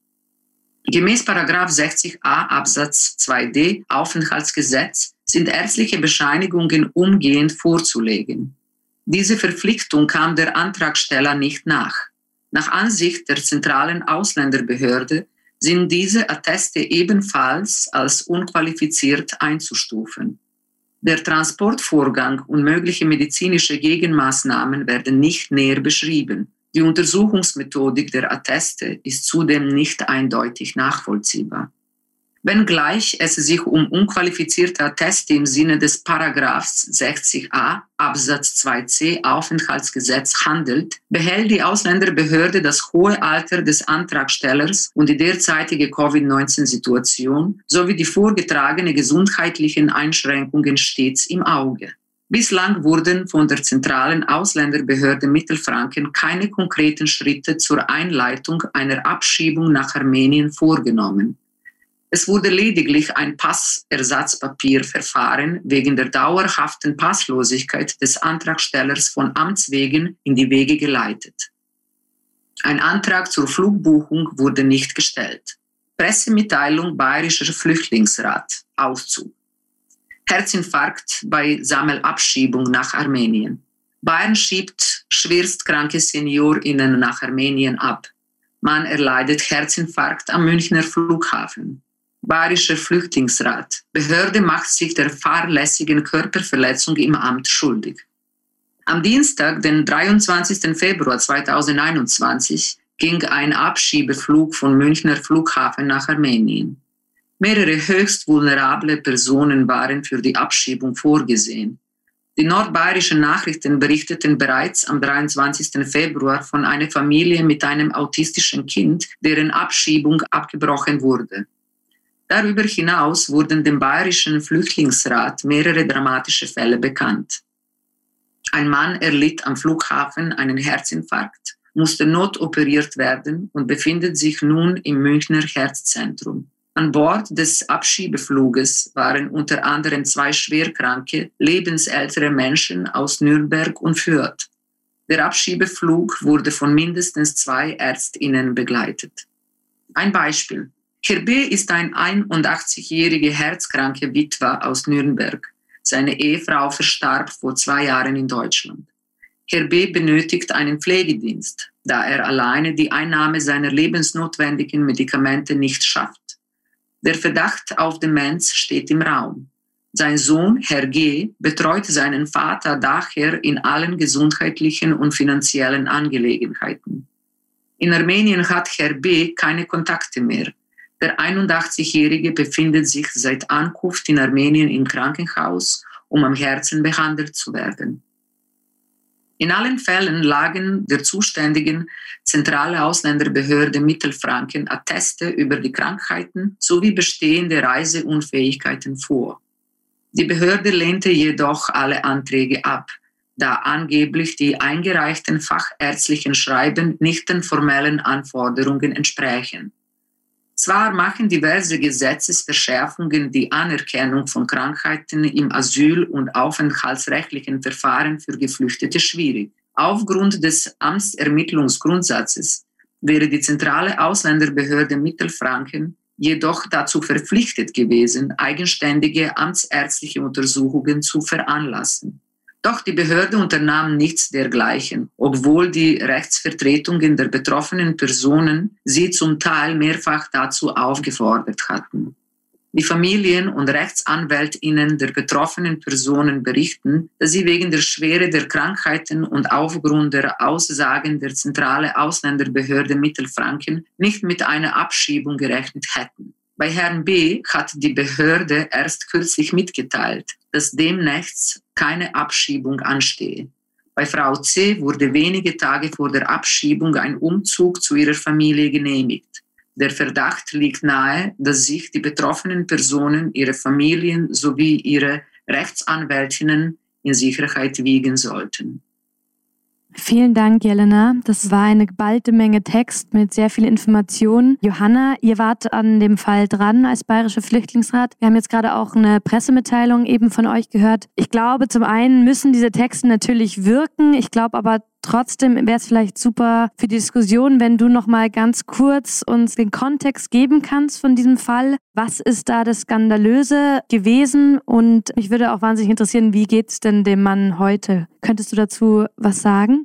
[SPEAKER 3] Gemäß 60a Absatz 2d Aufenthaltsgesetz sind ärztliche Bescheinigungen umgehend vorzulegen. Diese Verpflichtung kam der Antragsteller nicht nach. Nach Ansicht der zentralen Ausländerbehörde sind diese Atteste ebenfalls als unqualifiziert einzustufen. Der Transportvorgang und mögliche medizinische Gegenmaßnahmen werden nicht näher beschrieben. Die Untersuchungsmethodik der Atteste ist zudem nicht eindeutig nachvollziehbar. Wenngleich es sich um unqualifizierte Atteste im Sinne des Paragraphs 60a Absatz 2c Aufenthaltsgesetz handelt, behält die Ausländerbehörde das hohe Alter des Antragstellers und die derzeitige Covid-19-Situation sowie die vorgetragene gesundheitlichen Einschränkungen stets im Auge. Bislang wurden von der zentralen Ausländerbehörde Mittelfranken keine konkreten Schritte zur Einleitung einer Abschiebung nach Armenien vorgenommen. Es wurde lediglich ein Passersatzpapierverfahren wegen der dauerhaften Passlosigkeit des Antragstellers von Amts wegen in die Wege geleitet. Ein Antrag zur Flugbuchung wurde nicht gestellt. Pressemitteilung Bayerischer Flüchtlingsrat, Auszug. Herzinfarkt bei Sammelabschiebung nach Armenien. Bayern schiebt schwerstkranke SeniorInnen nach Armenien ab. Man erleidet Herzinfarkt am Münchner Flughafen. Bayerischer Flüchtlingsrat. Behörde macht sich der fahrlässigen Körperverletzung im Amt schuldig. Am Dienstag, den 23. Februar 2021, ging ein Abschiebeflug von Münchner Flughafen nach Armenien. Mehrere höchst vulnerable Personen waren für die Abschiebung vorgesehen. Die nordbayerischen Nachrichten berichteten bereits am 23. Februar von einer Familie mit einem autistischen Kind, deren Abschiebung abgebrochen wurde. Darüber hinaus wurden dem Bayerischen Flüchtlingsrat mehrere dramatische Fälle bekannt. Ein Mann erlitt am Flughafen einen Herzinfarkt, musste notoperiert werden und befindet sich nun im Münchner Herzzentrum. An Bord des Abschiebefluges waren unter anderem zwei schwerkranke, lebensältere Menschen aus Nürnberg und Fürth. Der Abschiebeflug wurde von mindestens zwei Ärztinnen begleitet. Ein Beispiel. Herbe ist ein 81-jährige herzkranke Witwer aus Nürnberg. Seine Ehefrau verstarb vor zwei Jahren in Deutschland. Herbe benötigt einen Pflegedienst, da er alleine die Einnahme seiner lebensnotwendigen Medikamente nicht schafft. Der Verdacht auf Demenz steht im Raum. Sein Sohn, Herr G., betreut seinen Vater daher in allen gesundheitlichen und finanziellen Angelegenheiten. In Armenien hat Herr B. keine Kontakte mehr. Der 81-Jährige befindet sich seit Ankunft in Armenien im Krankenhaus, um am Herzen behandelt zu werden. In allen Fällen lagen der zuständigen zentrale Ausländerbehörde Mittelfranken Atteste über die Krankheiten sowie bestehende Reiseunfähigkeiten vor. Die Behörde lehnte jedoch alle Anträge ab, da angeblich die eingereichten fachärztlichen Schreiben nicht den formellen Anforderungen entsprechen. Zwar machen diverse Gesetzesverschärfungen die Anerkennung von Krankheiten im Asyl- und aufenthaltsrechtlichen Verfahren für Geflüchtete schwierig. Aufgrund des Amtsermittlungsgrundsatzes wäre die zentrale Ausländerbehörde Mittelfranken jedoch dazu verpflichtet gewesen, eigenständige amtsärztliche Untersuchungen zu veranlassen. Doch die Behörde unternahm nichts dergleichen, obwohl die Rechtsvertretungen der betroffenen Personen sie zum Teil mehrfach dazu aufgefordert hatten. Die Familien und Rechtsanwältinnen der betroffenen Personen berichten, dass sie wegen der Schwere der Krankheiten und aufgrund der Aussagen der zentrale Ausländerbehörde Mittelfranken nicht mit einer Abschiebung gerechnet hätten. Bei Herrn B. hat die Behörde erst kürzlich mitgeteilt, dass demnächst keine Abschiebung anstehe. Bei Frau C. wurde wenige Tage vor der Abschiebung ein Umzug zu ihrer Familie genehmigt. Der Verdacht liegt nahe, dass sich die betroffenen Personen, ihre Familien sowie ihre Rechtsanwältinnen in Sicherheit wiegen sollten.
[SPEAKER 2] Vielen Dank, Jelena. Das war eine geballte Menge Text mit sehr viel Informationen. Johanna, ihr wart an dem Fall dran als Bayerische Flüchtlingsrat. Wir haben jetzt gerade auch eine Pressemitteilung eben von euch gehört. Ich glaube, zum einen müssen diese Texte natürlich wirken. Ich glaube aber Trotzdem wäre es vielleicht super für die Diskussion, wenn du noch mal ganz kurz uns den Kontext geben kannst von diesem Fall. Was ist da das Skandalöse gewesen? Und mich würde auch wahnsinnig interessieren, wie geht es denn dem Mann heute? Könntest du dazu was sagen?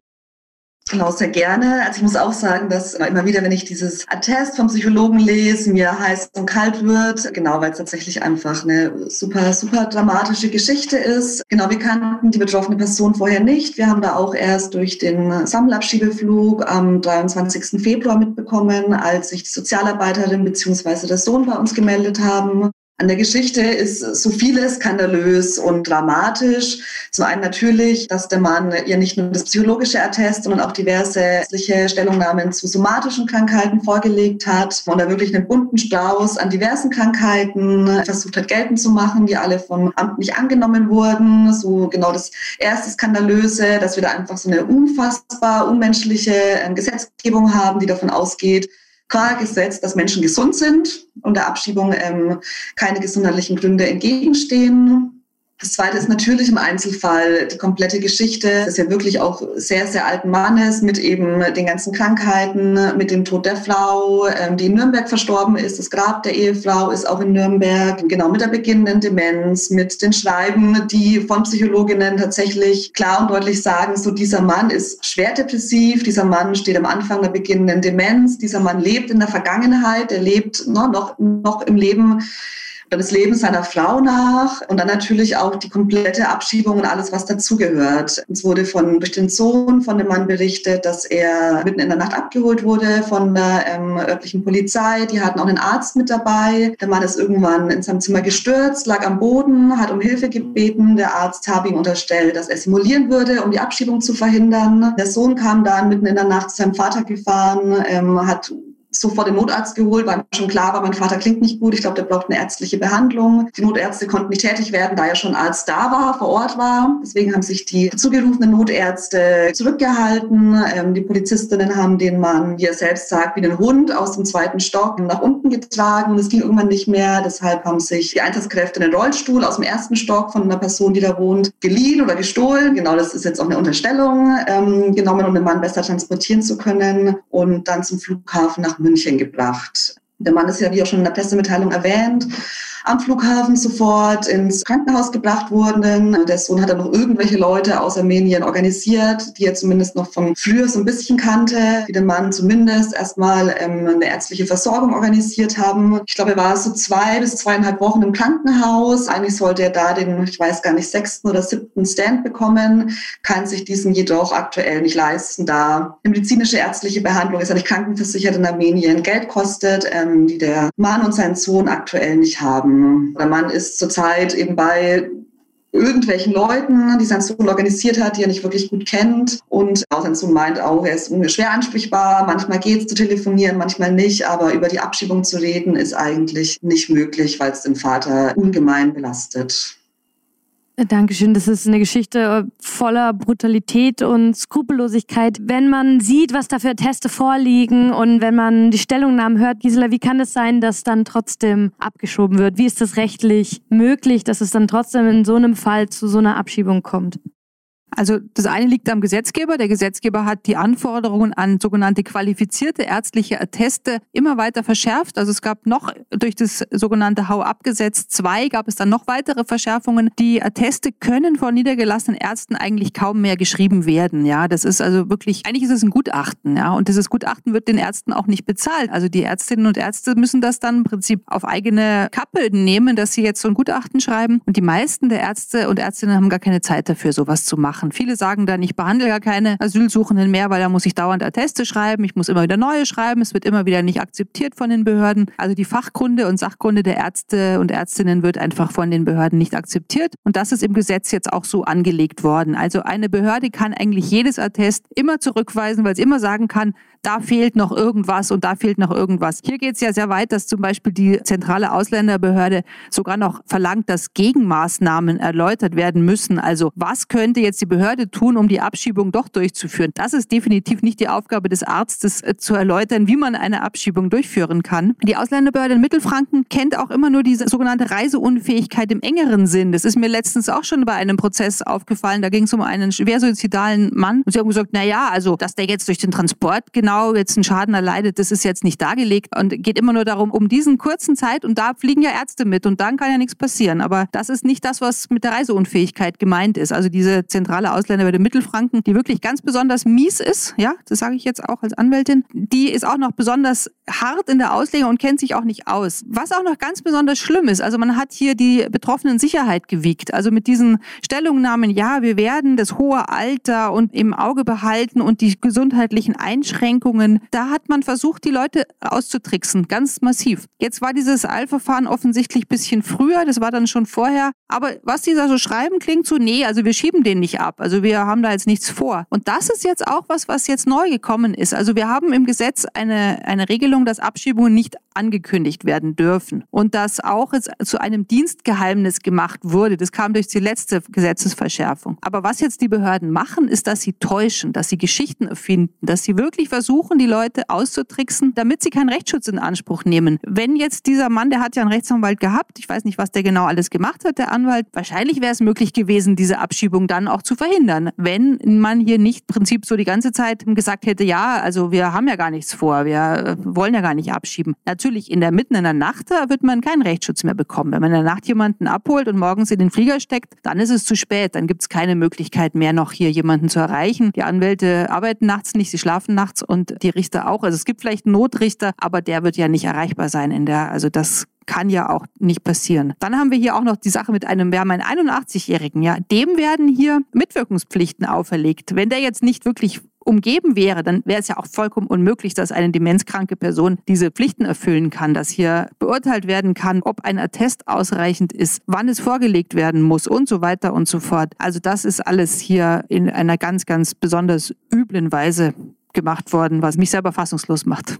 [SPEAKER 6] Genau, sehr gerne. Also ich muss auch sagen, dass immer wieder, wenn ich dieses Attest vom Psychologen lese, mir heiß und kalt wird. Genau, weil es tatsächlich einfach eine super, super dramatische Geschichte ist. Genau, wir kannten die betroffene Person vorher nicht. Wir haben da auch erst durch den Sammelabschiebeflug am 23. Februar mitbekommen, als sich die Sozialarbeiterin bzw. der Sohn bei uns gemeldet haben. An der Geschichte ist so vieles skandalös und dramatisch. Zum einen natürlich, dass der Mann ihr nicht nur das psychologische Attest, sondern auch diverse Stellungnahmen zu somatischen Krankheiten vorgelegt hat und er wirklich einen bunten Strauß an diversen Krankheiten versucht hat geltend zu machen, die alle vom Amt nicht angenommen wurden. So genau das erste Skandalöse, dass wir da einfach so eine unfassbar unmenschliche ähm, Gesetzgebung haben, die davon ausgeht, klar gesetzt, dass Menschen gesund sind und der Abschiebung ähm, keine gesundheitlichen Gründe entgegenstehen. Das zweite ist natürlich im Einzelfall die komplette Geschichte des ja wirklich auch sehr, sehr alten Mannes mit eben den ganzen Krankheiten, mit dem Tod der Frau, ähm, die in Nürnberg verstorben ist. Das Grab der Ehefrau ist auch in Nürnberg. Genau mit der beginnenden Demenz, mit den Schreiben, die von Psychologinnen tatsächlich klar und deutlich sagen, so dieser Mann ist schwer depressiv, dieser Mann steht am Anfang der beginnenden Demenz, dieser Mann lebt in der Vergangenheit, er lebt no, noch, noch im Leben das Leben seiner Frau nach und dann natürlich auch die komplette Abschiebung und alles, was dazugehört. Es wurde von durch den Sohn von dem Mann berichtet, dass er mitten in der Nacht abgeholt wurde von der ähm, örtlichen Polizei. Die hatten auch einen Arzt mit dabei. Der Mann ist irgendwann in seinem Zimmer gestürzt, lag am Boden, hat um Hilfe gebeten. Der Arzt habe ihm unterstellt, dass er simulieren würde, um die Abschiebung zu verhindern. Der Sohn kam dann mitten in der Nacht zu seinem Vater gefahren, ähm, hat sofort den Notarzt geholt, weil schon klar war, mein Vater klingt nicht gut. Ich glaube, der braucht eine ärztliche Behandlung. Die Notärzte konnten nicht tätig werden, da ja schon Arzt da war, vor Ort war. Deswegen haben sich die zugerufenen Notärzte zurückgehalten. Ähm, die Polizistinnen haben den Mann, wie er selbst sagt, wie einen Hund aus dem zweiten Stock nach unten getragen. Es ging irgendwann nicht mehr. Deshalb haben sich die Einsatzkräfte einen Rollstuhl aus dem ersten Stock von einer Person, die da wohnt, geliehen oder gestohlen. Genau, das ist jetzt auch eine Unterstellung ähm, genommen, um den Mann besser transportieren zu können und dann zum Flughafen nach München gebracht. Der Mann ist ja, wie auch schon in der Pressemitteilung erwähnt, am Flughafen sofort ins Krankenhaus gebracht wurden. Der Sohn hat dann noch irgendwelche Leute aus Armenien organisiert, die er zumindest noch von früher so ein bisschen kannte, die den Mann zumindest erstmal ähm, eine ärztliche Versorgung organisiert haben. Ich glaube, er war so zwei bis zweieinhalb Wochen im Krankenhaus. Eigentlich sollte er da den, ich weiß gar nicht, sechsten oder siebten Stand bekommen, kann sich diesen jedoch aktuell nicht leisten, da die medizinische ärztliche Behandlung ist ja nicht krankenversichert in Armenien, Geld kostet, ähm, die der Mann und sein Sohn aktuell nicht haben. Der Mann ist zurzeit eben bei irgendwelchen Leuten, die sein Sohn organisiert hat, die er nicht wirklich gut kennt. Und auch sein Sohn meint auch, er ist schwer ansprechbar. Manchmal geht es zu telefonieren, manchmal nicht. Aber über die Abschiebung zu reden, ist eigentlich nicht möglich, weil es den Vater ungemein belastet.
[SPEAKER 2] Dankeschön. Das ist eine Geschichte voller Brutalität und Skrupellosigkeit. Wenn man sieht, was da für Teste vorliegen und wenn man die Stellungnahmen hört, Gisela, wie kann es sein, dass dann trotzdem abgeschoben wird? Wie ist das rechtlich möglich, dass es dann trotzdem in so einem Fall zu so einer Abschiebung kommt?
[SPEAKER 4] Also das eine liegt am Gesetzgeber. Der Gesetzgeber hat die Anforderungen an sogenannte qualifizierte ärztliche Atteste immer weiter verschärft. Also es gab noch durch das sogenannte Hau-ab-Gesetz 2 gab es dann noch weitere Verschärfungen. Die Atteste können von niedergelassenen Ärzten eigentlich kaum mehr geschrieben werden. Ja, das ist also wirklich, eigentlich ist es ein Gutachten. Ja, und dieses Gutachten wird den Ärzten auch nicht bezahlt. Also die Ärztinnen und Ärzte müssen das dann im Prinzip auf eigene Kappe nehmen, dass sie jetzt so ein Gutachten schreiben. Und die meisten der Ärzte und Ärztinnen haben gar keine Zeit dafür, sowas zu machen. Viele sagen dann, ich behandle gar keine Asylsuchenden mehr, weil da muss ich dauernd Atteste schreiben, ich muss immer wieder neue schreiben, es wird immer wieder nicht akzeptiert von den Behörden. Also die Fachkunde und Sachkunde der Ärzte und Ärztinnen wird einfach von den Behörden nicht akzeptiert. Und das ist im Gesetz jetzt auch so angelegt worden. Also eine Behörde kann eigentlich jedes Attest immer zurückweisen, weil sie immer sagen kann, da fehlt noch irgendwas und da fehlt noch irgendwas. Hier geht es ja sehr weit, dass zum Beispiel die zentrale Ausländerbehörde sogar noch verlangt, dass Gegenmaßnahmen erläutert werden müssen. Also was könnte jetzt die Behörde tun, um die Abschiebung doch durchzuführen? Das ist definitiv nicht die Aufgabe des Arztes äh, zu erläutern, wie man eine Abschiebung durchführen kann. Die Ausländerbehörde in Mittelfranken kennt auch immer nur diese sogenannte Reiseunfähigkeit im engeren Sinn. Das ist mir letztens auch schon bei einem Prozess aufgefallen. Da ging es um einen schwer suizidalen Mann. Und sie haben gesagt, na ja, also, dass der jetzt durch den Transport genau jetzt einen Schaden erleidet, das ist jetzt nicht dargelegt und geht immer nur darum, um diesen kurzen Zeit und da fliegen ja Ärzte mit und dann kann ja nichts passieren. Aber das ist nicht das, was mit der Reiseunfähigkeit gemeint ist. Also diese zentrale Ausländerbehörde Mittelfranken, die wirklich ganz besonders mies ist, ja, das sage ich jetzt auch als Anwältin, die ist auch noch besonders hart in der Auslegung und kennt sich auch nicht aus. Was auch noch ganz besonders schlimm ist, also man hat hier die betroffenen Sicherheit gewiegt. Also mit diesen Stellungnahmen, ja, wir werden das hohe Alter und im Auge behalten und die gesundheitlichen Einschränkungen. Da hat man versucht, die Leute auszutricksen, ganz massiv. Jetzt war dieses Eilverfahren offensichtlich bisschen früher, das war dann schon vorher. Aber was die da so schreiben, klingt so, nee, also wir schieben den nicht ab. Also wir haben da jetzt nichts vor. Und das ist jetzt auch was, was jetzt neu gekommen ist. Also wir haben im Gesetz eine, eine Regelung, dass Abschiebungen nicht angekündigt werden dürfen. Und dass auch es zu einem Dienstgeheimnis gemacht wurde. Das kam durch die letzte Gesetzesverschärfung. Aber was jetzt die Behörden machen, ist, dass sie täuschen, dass sie Geschichten erfinden, dass sie wirklich versuchen, die Leute auszutricksen, damit sie keinen Rechtsschutz in Anspruch nehmen. Wenn jetzt dieser Mann, der hat ja einen Rechtsanwalt gehabt, ich weiß nicht, was der genau alles gemacht hat, der Anwalt, wahrscheinlich wäre es möglich gewesen, diese Abschiebung dann auch zu verhindern, wenn man hier nicht im Prinzip so die ganze Zeit gesagt hätte, ja, also wir haben ja gar nichts vor, wir äh, wollen ja gar nicht abschieben. Natürlich in der mitten in der Nacht da wird man keinen Rechtsschutz mehr bekommen. Wenn man in der Nacht jemanden abholt und morgens in den Flieger steckt, dann ist es zu spät, dann gibt es keine Möglichkeit mehr, noch hier jemanden zu erreichen. Die Anwälte arbeiten nachts nicht, sie schlafen nachts und und die Richter auch. Also es gibt vielleicht einen Notrichter, aber der wird ja nicht erreichbar sein in der, also das kann ja auch nicht passieren. Dann haben wir hier auch noch die Sache mit einem, wir haben einen 81-Jährigen, ja, dem werden hier Mitwirkungspflichten auferlegt. Wenn der jetzt nicht wirklich umgeben wäre, dann wäre es ja auch vollkommen unmöglich, dass eine demenzkranke Person diese Pflichten erfüllen kann, dass hier beurteilt werden kann, ob ein Attest ausreichend ist, wann es vorgelegt werden muss und so weiter und so fort. Also das ist alles hier in einer ganz, ganz besonders üblen Weise gemacht worden, was mich selber fassungslos macht.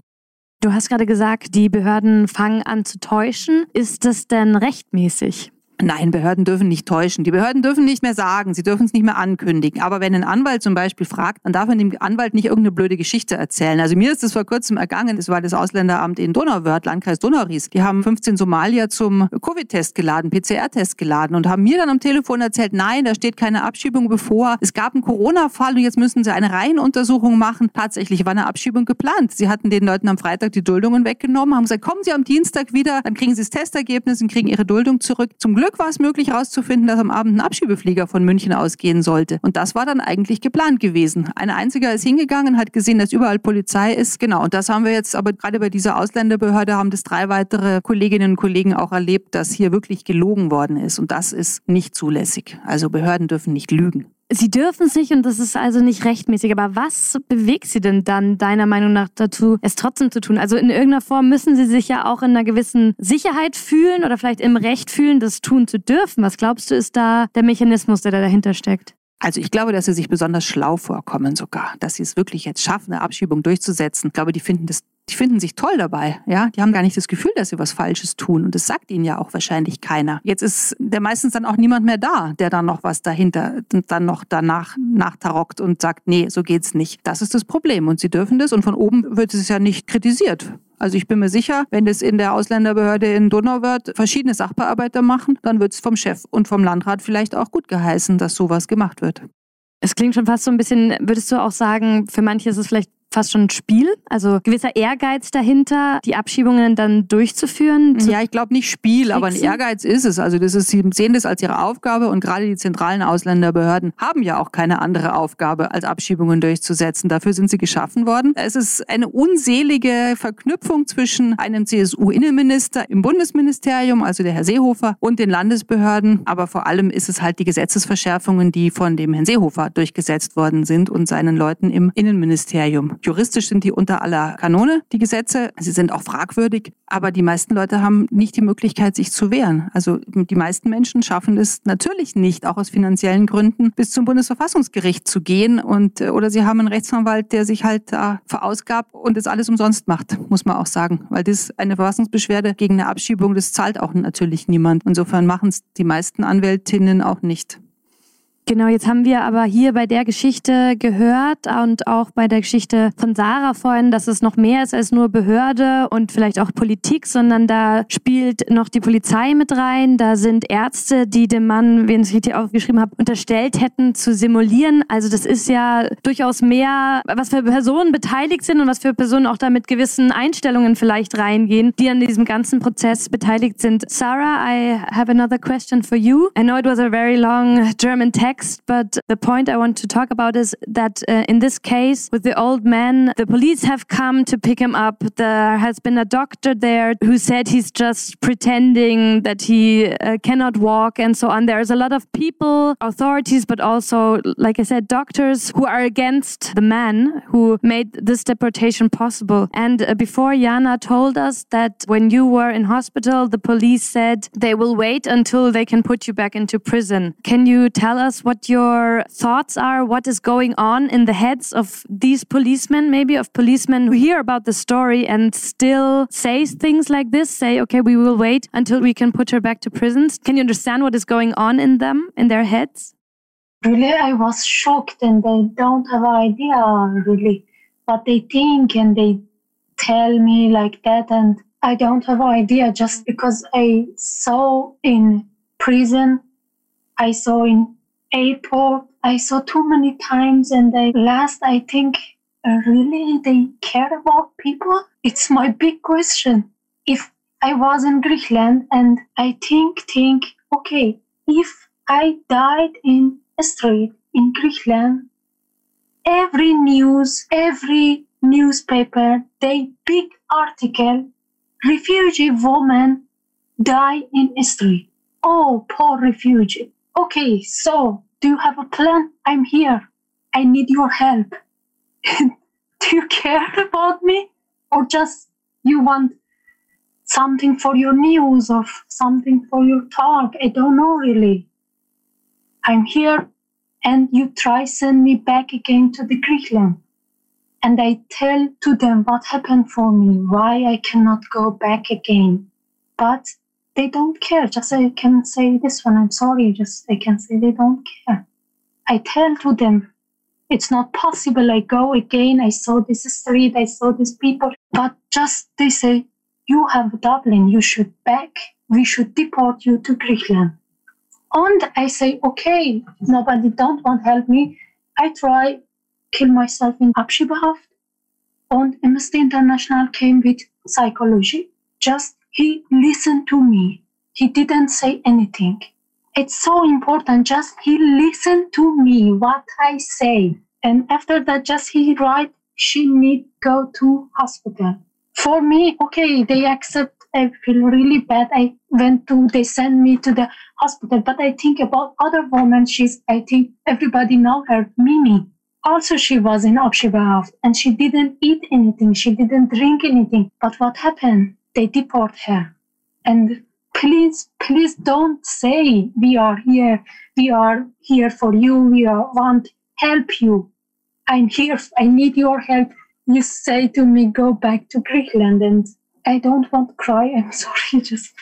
[SPEAKER 2] Du hast gerade gesagt, die Behörden fangen an zu täuschen. Ist das denn rechtmäßig?
[SPEAKER 4] Nein, Behörden dürfen nicht täuschen. Die Behörden dürfen nicht mehr sagen, sie dürfen es nicht mehr ankündigen. Aber wenn ein Anwalt zum Beispiel fragt, dann darf man dem Anwalt nicht irgendeine blöde Geschichte erzählen. Also mir ist das vor kurzem ergangen, das war das Ausländeramt in Donauwörth, Landkreis Donauries. Die haben 15 Somalier zum Covid-Test geladen, PCR-Test geladen und haben mir dann am Telefon erzählt, nein, da steht keine Abschiebung bevor. Es gab einen Corona-Fall und jetzt müssen sie eine Reihenuntersuchung machen. Tatsächlich war eine Abschiebung geplant. Sie hatten den Leuten am Freitag die Duldungen weggenommen, haben gesagt, kommen Sie am Dienstag wieder, dann kriegen Sie das Testergebnis und kriegen Ihre Duldung zurück. Zum Glück Glück war es möglich herauszufinden, dass am Abend ein Abschiebeflieger von München ausgehen sollte. Und das war dann eigentlich geplant gewesen. Ein einziger ist hingegangen, hat gesehen, dass überall Polizei ist. Genau. Und das haben wir jetzt aber gerade bei dieser Ausländerbehörde haben das drei weitere Kolleginnen und Kollegen auch erlebt, dass hier wirklich gelogen worden ist. Und das ist nicht zulässig. Also Behörden dürfen nicht lügen.
[SPEAKER 2] Sie dürfen es nicht und das ist also nicht rechtmäßig. Aber was bewegt Sie denn dann deiner Meinung nach dazu, es trotzdem zu tun? Also in irgendeiner Form müssen Sie sich ja auch in einer gewissen Sicherheit fühlen oder vielleicht im Recht fühlen, das tun zu dürfen. Was glaubst du, ist da der Mechanismus, der da dahinter steckt?
[SPEAKER 4] Also ich glaube, dass sie sich besonders schlau vorkommen sogar, dass sie es wirklich jetzt schaffen, eine Abschiebung durchzusetzen. Ich glaube, die finden das die finden sich toll dabei, ja. Die haben gar nicht das Gefühl, dass sie was Falsches tun. Und das sagt ihnen ja auch wahrscheinlich keiner. Jetzt ist der meistens dann auch niemand mehr da, der dann noch was dahinter, dann noch danach nachtarockt und sagt, nee, so geht's nicht. Das ist das Problem. Und sie dürfen das und von oben wird es ja nicht kritisiert. Also ich bin mir sicher, wenn es in der Ausländerbehörde in Donauwörth verschiedene Sachbearbeiter machen, dann wird es vom Chef und vom Landrat vielleicht auch gut geheißen, dass sowas gemacht wird.
[SPEAKER 2] Es klingt schon fast so ein bisschen, würdest du auch sagen, für manche ist es vielleicht fast schon ein Spiel, also gewisser Ehrgeiz dahinter, die Abschiebungen dann durchzuführen?
[SPEAKER 4] Ja, ich glaube nicht Spiel, aber ein Ehrgeiz ist es. Also das ist, sie sehen das als ihre Aufgabe und gerade die zentralen Ausländerbehörden haben ja auch keine andere Aufgabe, als Abschiebungen durchzusetzen. Dafür sind sie geschaffen worden. Es ist eine unselige Verknüpfung zwischen einem CSU-Innenminister im Bundesministerium, also der Herr Seehofer, und den Landesbehörden. Aber vor allem ist es halt die Gesetzesverschärfungen, die von dem Herrn Seehofer durchgesetzt worden sind und seinen Leuten im Innenministerium. Juristisch sind die unter aller Kanone, die Gesetze. Sie sind auch fragwürdig. Aber die meisten Leute haben nicht die Möglichkeit, sich zu wehren. Also die meisten Menschen schaffen es natürlich nicht, auch aus finanziellen Gründen, bis zum Bundesverfassungsgericht zu gehen. Und, äh, oder sie haben einen Rechtsanwalt, der sich halt äh, verausgabt und das alles umsonst macht, muss man auch sagen. Weil das eine Verfassungsbeschwerde gegen eine Abschiebung, das zahlt auch natürlich niemand. Insofern machen es die meisten Anwältinnen auch nicht.
[SPEAKER 2] Genau, jetzt haben wir aber hier bei der Geschichte gehört und auch bei der Geschichte von Sarah vorhin, dass es noch mehr ist als nur Behörde und vielleicht auch Politik, sondern da spielt noch die Polizei mit rein. Da sind Ärzte, die dem Mann, wenn ich richtig aufgeschrieben habe, unterstellt hätten zu simulieren. Also das ist ja durchaus mehr, was für Personen beteiligt sind und was für Personen auch da mit gewissen Einstellungen vielleicht reingehen, die an diesem ganzen Prozess beteiligt sind. Sarah, I have another question for you. I know it was a very long German text next, but the point I want to talk about is that uh, in this case, with the old man, the police have come to pick him up. There has been a doctor there who said he's just pretending that he uh, cannot walk and so on. There's a lot of people, authorities, but also, like I said, doctors who are against the man who made this deportation possible. And uh, before Jana told us that when you were in hospital, the police said they will wait until they can put you back into prison. Can you tell us what your thoughts are, what is going on in the heads of these policemen, maybe of policemen who hear about the story and still say things like this, say, okay, we will wait until we can put her back to prisons. Can you understand what is going on in them, in their heads?
[SPEAKER 5] Really, I was shocked and they don't have idea really what they think and they tell me like that and I don't have idea just because I saw in prison, I saw in airport I saw too many times, and they last I think uh, really they care about people. It's my big question. If I was in Greenland and I think think okay, if I died in a street in Greenland, every news, every newspaper, they big article, refugee woman die in a street. Oh, poor refugee. Okay, so do you have a plan? I'm here. I need your help. do you care about me? Or just you want something for your news or something for your talk? I don't know really. I'm here and you try send me back again to the Greenland. And I tell to them what happened for me, why I cannot go back again. But they don't care. Just I can say this one, I'm sorry. Just I can say they don't care. I tell to them, it's not possible. I go again. I saw this street. I saw these people. But just they say, you have Dublin. You should back. We should deport you to Greenland. And I say, okay, nobody don't want help me. I try kill myself in Abschiebhaft. And Amnesty International came with psychology. Just he listened to me. He didn't say anything. It's so important. Just he listened to me, what I say. And after that, just he write, she need go to hospital. For me, okay, they accept. I feel really bad. I went to, they send me to the hospital. But I think about other women. She's, I think everybody know her, Mimi. Also, she was in Abschibahaft and she didn't eat anything. She didn't drink anything. But what happened? They deport her. And please, please don't say we are here, we are here for you, we are, want help you. I'm here, I need your help. You say to me, go back to Greenland, and I don't want to cry. I'm sorry, just.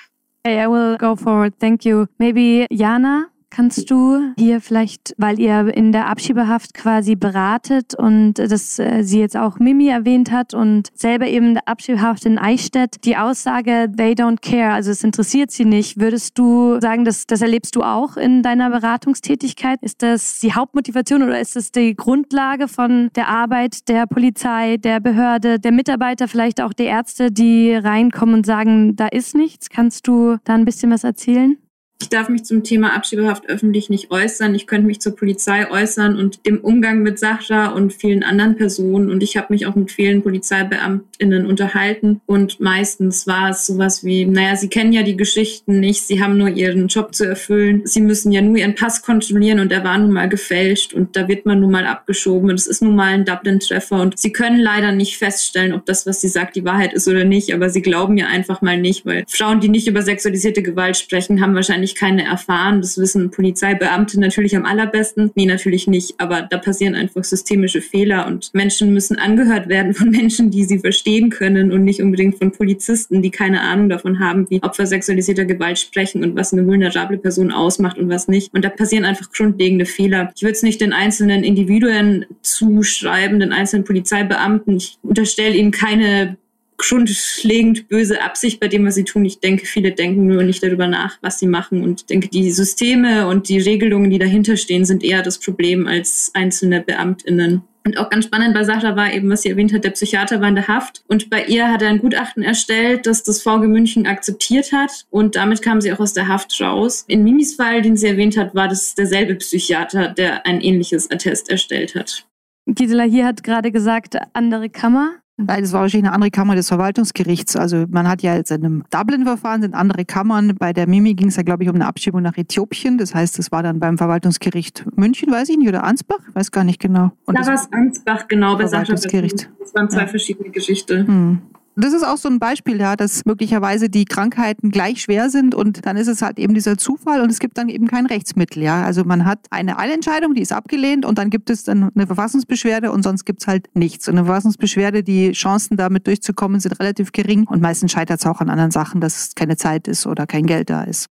[SPEAKER 2] Hey, I will go forward. Thank you. Maybe Jana, Kannst du hier vielleicht, weil ihr in der Abschiebehaft quasi beratet und das äh, sie jetzt auch Mimi erwähnt hat und selber eben der Abschiebehaft in Eichstätt, die Aussage, they don't care, also es interessiert sie nicht, würdest du sagen, dass, das erlebst du auch in deiner Beratungstätigkeit? Ist das die Hauptmotivation oder ist das die Grundlage von der Arbeit der Polizei, der Behörde, der Mitarbeiter, vielleicht auch der Ärzte, die reinkommen und sagen, da ist nichts? Kannst du da ein bisschen was erzählen?
[SPEAKER 7] Ich darf mich zum Thema Abschiebehaft öffentlich nicht äußern. Ich könnte mich zur Polizei äußern und dem Umgang mit Sachra und vielen anderen Personen. Und ich habe mich auch mit vielen PolizeibeamtInnen unterhalten. Und meistens war es sowas wie, naja, sie kennen ja die Geschichten nicht, sie haben nur ihren Job zu erfüllen. Sie müssen ja nur ihren Pass kontrollieren und der war nun mal gefälscht und da wird man nun mal abgeschoben. Und es ist nun mal ein Dublin-Treffer. Und sie können leider nicht feststellen, ob das, was sie sagt, die Wahrheit ist oder nicht. Aber sie glauben ja einfach mal nicht, weil Frauen, die nicht über sexualisierte Gewalt sprechen, haben wahrscheinlich wahrscheinlich keine erfahren. Das wissen Polizeibeamte natürlich am allerbesten. Nee, natürlich nicht. Aber da passieren einfach systemische Fehler und Menschen müssen angehört werden von Menschen, die sie verstehen können und nicht unbedingt von Polizisten, die keine Ahnung davon haben, wie Opfer sexualisierter Gewalt sprechen und was eine vulnerable Person ausmacht und was nicht. Und da passieren einfach grundlegende Fehler. Ich würde es nicht den einzelnen Individuen zuschreiben, den einzelnen Polizeibeamten. Ich unterstelle ihnen keine grundlegend böse Absicht bei dem, was sie tun. Ich denke, viele denken nur nicht darüber nach, was sie machen. Und ich denke, die Systeme und die Regelungen, die dahinter stehen, sind eher das Problem als einzelne BeamtInnen. Und auch ganz spannend bei Sascha war eben, was sie erwähnt hat, der Psychiater war in der Haft. Und bei ihr hat er ein Gutachten erstellt, das das VG München akzeptiert hat. Und damit kam sie auch aus der Haft raus. In Mimis Fall, den sie erwähnt hat, war das derselbe Psychiater, der ein ähnliches Attest erstellt hat.
[SPEAKER 2] Gisela hier hat gerade gesagt, andere Kammer.
[SPEAKER 4] Nein, das war wahrscheinlich eine andere Kammer des Verwaltungsgerichts. Also man hat ja jetzt in einem Dublin-Verfahren sind andere Kammern. Bei der Mimi ging es ja, glaube ich, um eine Abschiebung nach Äthiopien. Das heißt, das war dann beim Verwaltungsgericht München, weiß ich nicht, oder Ansbach, weiß gar nicht genau.
[SPEAKER 7] Und da war es Ansbach, genau, bei
[SPEAKER 4] Verwaltungsgericht.
[SPEAKER 7] Das waren zwei ja. verschiedene Gerichte.
[SPEAKER 4] Hm. Das ist auch so ein Beispiel, ja, dass möglicherweise die Krankheiten gleich schwer sind und dann ist es halt eben dieser Zufall und es gibt dann eben kein Rechtsmittel, ja. Also man hat eine Eilentscheidung, die ist abgelehnt und dann gibt es dann eine Verfassungsbeschwerde und sonst gibt es halt nichts. Und eine Verfassungsbeschwerde, die Chancen damit durchzukommen sind relativ gering und meistens scheitert es auch an anderen Sachen, dass keine Zeit ist oder kein Geld da ist.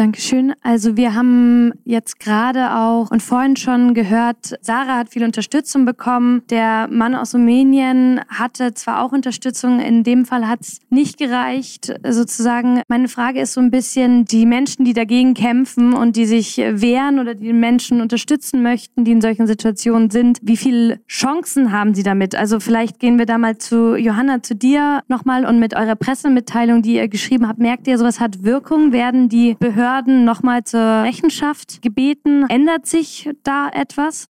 [SPEAKER 2] Dankeschön. Also wir haben jetzt gerade auch und vorhin schon gehört, Sarah hat viel Unterstützung bekommen. Der Mann aus Rumänien hatte zwar auch Unterstützung, in dem Fall hat es nicht gereicht, sozusagen. Meine Frage ist so ein bisschen, die Menschen, die dagegen kämpfen und die sich wehren oder die Menschen unterstützen möchten, die in solchen Situationen sind, wie viele Chancen haben sie damit? Also vielleicht gehen wir da mal zu Johanna, zu dir nochmal und mit eurer Pressemitteilung, die ihr geschrieben habt, merkt ihr, sowas hat Wirkung? Werden die Behörden Behörden nochmal zur Rechenschaft gebeten. Ändert sich da etwas?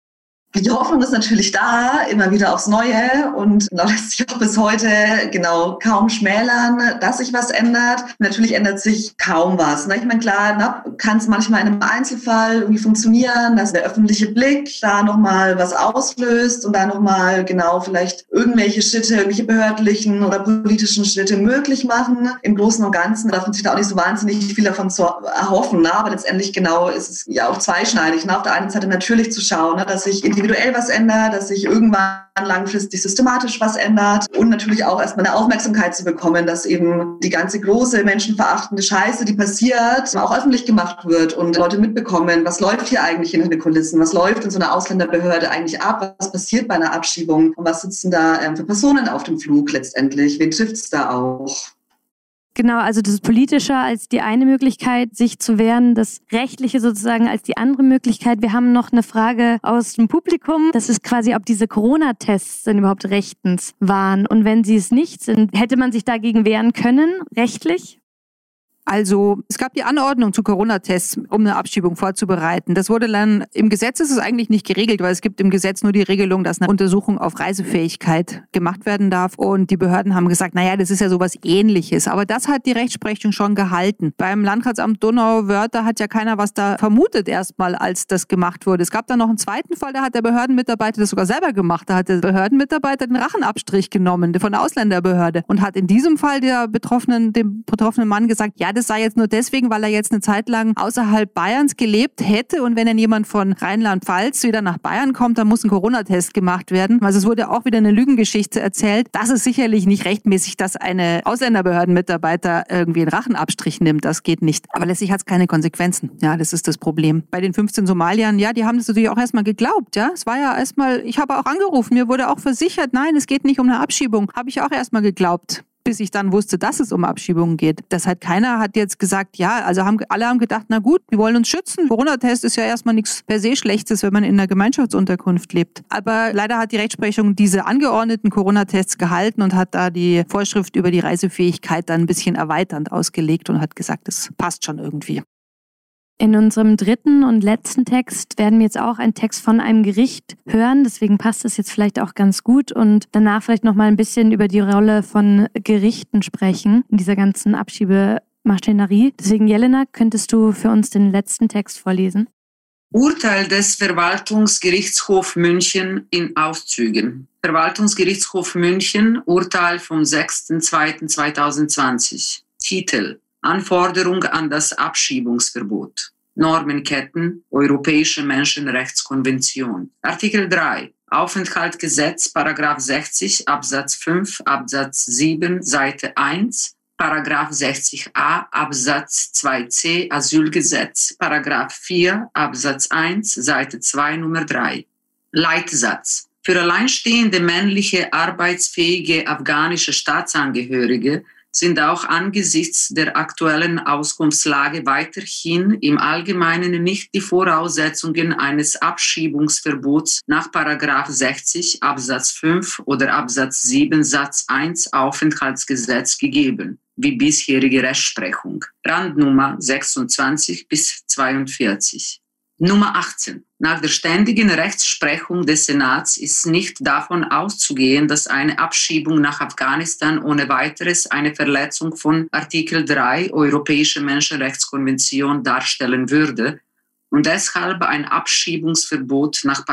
[SPEAKER 6] Die Hoffnung ist natürlich da, immer wieder aufs Neue und lässt sich auch bis heute genau kaum schmälern, dass sich was ändert. Natürlich ändert sich kaum was. Ne? Ich meine, klar, kann es manchmal in einem Einzelfall irgendwie funktionieren, dass der öffentliche Blick da nochmal was auslöst und da nochmal genau vielleicht irgendwelche Schritte, irgendwelche behördlichen oder politischen Schritte möglich machen. Im Großen und Ganzen darf man sich da auch nicht so wahnsinnig viel davon erhoffen. Ne? Aber letztendlich genau ist es ja auch zweischneidig. Ne? Auf der einen Seite natürlich zu schauen, ne? dass sich in individuell was ändert, dass sich irgendwann langfristig systematisch was ändert und natürlich auch erstmal eine Aufmerksamkeit zu bekommen, dass eben die ganze große menschenverachtende Scheiße, die passiert, auch öffentlich gemacht wird und Leute mitbekommen, was läuft hier eigentlich hinter den Kulissen, was läuft in so einer Ausländerbehörde eigentlich ab, was passiert bei einer Abschiebung und was sitzen da ähm, für Personen auf dem Flug letztendlich, wen trifft es da auch?
[SPEAKER 2] Genau, also das Politische als die eine Möglichkeit, sich zu wehren, das Rechtliche sozusagen als die andere Möglichkeit. Wir haben noch eine Frage aus dem Publikum. Das ist quasi, ob diese Corona-Tests denn überhaupt rechtens waren. Und wenn sie es nicht sind, hätte man sich dagegen wehren können, rechtlich?
[SPEAKER 4] Also es gab die Anordnung zu Corona-Tests, um eine Abschiebung vorzubereiten. Das wurde dann im Gesetz ist es eigentlich nicht geregelt, weil es gibt im Gesetz nur die Regelung, dass eine Untersuchung auf Reisefähigkeit gemacht werden darf. Und die Behörden haben gesagt, naja, das ist ja sowas ähnliches. Aber das hat die Rechtsprechung schon gehalten. Beim Landratsamt Donau-Wörther hat ja keiner was da vermutet erstmal, als das gemacht wurde. Es gab dann noch einen zweiten Fall, da hat der Behördenmitarbeiter das sogar selber gemacht. Da hat der Behördenmitarbeiter den Rachenabstrich genommen von der Ausländerbehörde und hat in diesem Fall der betroffenen, dem betroffenen Mann gesagt, ja, das sei jetzt nur deswegen, weil er jetzt eine Zeit lang außerhalb Bayerns gelebt hätte und wenn dann jemand von Rheinland-Pfalz wieder nach Bayern kommt, dann muss ein Corona-Test gemacht werden. Also es wurde auch wieder eine Lügengeschichte erzählt. Das ist sicherlich nicht rechtmäßig, dass eine Ausländerbehördenmitarbeiter irgendwie einen Rachenabstrich nimmt. Das geht nicht. Aber letztlich hat es keine Konsequenzen. Ja, das ist das Problem. Bei den 15 Somaliern, ja, die haben das natürlich auch erstmal geglaubt. Ja, es war ja erstmal, ich habe auch angerufen, mir wurde auch versichert, nein, es geht nicht um eine Abschiebung. Habe ich auch erstmal geglaubt bis ich dann wusste, dass es um Abschiebungen geht. Das hat keiner hat jetzt gesagt, ja, also haben alle haben gedacht, na gut, wir wollen uns schützen. Corona-Test ist ja erstmal nichts per se Schlechtes, wenn man in einer Gemeinschaftsunterkunft lebt. Aber leider hat die Rechtsprechung diese angeordneten Corona-Tests gehalten und hat da die Vorschrift über die Reisefähigkeit dann ein bisschen erweiternd ausgelegt und hat gesagt, es passt schon irgendwie.
[SPEAKER 2] In unserem dritten und letzten Text werden wir jetzt auch einen Text von einem Gericht hören, deswegen passt das jetzt vielleicht auch ganz gut und danach vielleicht noch mal ein bisschen über die Rolle von Gerichten sprechen in dieser ganzen Abschiebemaschinerie. Deswegen Jelena, könntest du für uns den letzten Text vorlesen?
[SPEAKER 3] Urteil des Verwaltungsgerichtshof München in Auszügen. Verwaltungsgerichtshof München, Urteil vom 6.2.2020. Titel Anforderung an das Abschiebungsverbot. Normenketten, Europäische Menschenrechtskonvention. Artikel 3. Aufenthaltgesetz, Paragraph 60, Absatz 5, Absatz 7, Seite 1. Paragraph 60a, Absatz 2c, Asylgesetz, Paragraph 4, Absatz 1, Seite 2, Nummer 3. Leitsatz. Für alleinstehende männliche arbeitsfähige afghanische Staatsangehörige sind auch angesichts der aktuellen Auskunftslage weiterhin im Allgemeinen nicht die Voraussetzungen eines Abschiebungsverbots nach 60 Absatz 5 oder Absatz 7 Satz 1 Aufenthaltsgesetz gegeben, wie bisherige Rechtsprechung. Randnummer 26 bis 42. Nummer 18. Nach der ständigen Rechtsprechung des Senats ist nicht davon auszugehen, dass eine Abschiebung nach Afghanistan ohne weiteres eine Verletzung von Artikel 3 Europäische Menschenrechtskonvention darstellen würde und deshalb ein Abschiebungsverbot nach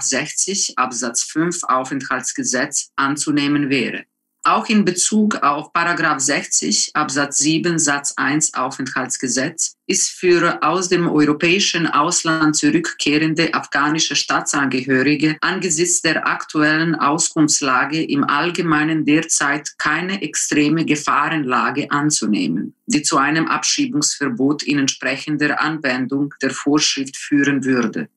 [SPEAKER 3] 60 Absatz 5 Aufenthaltsgesetz anzunehmen wäre. Auch in Bezug auf Paragraph 60 Absatz 7 Satz 1 Aufenthaltsgesetz ist für aus dem europäischen Ausland zurückkehrende afghanische Staatsangehörige angesichts der aktuellen Auskunftslage im Allgemeinen derzeit keine extreme Gefahrenlage anzunehmen, die zu einem Abschiebungsverbot in entsprechender Anwendung der Vorschrift führen würde.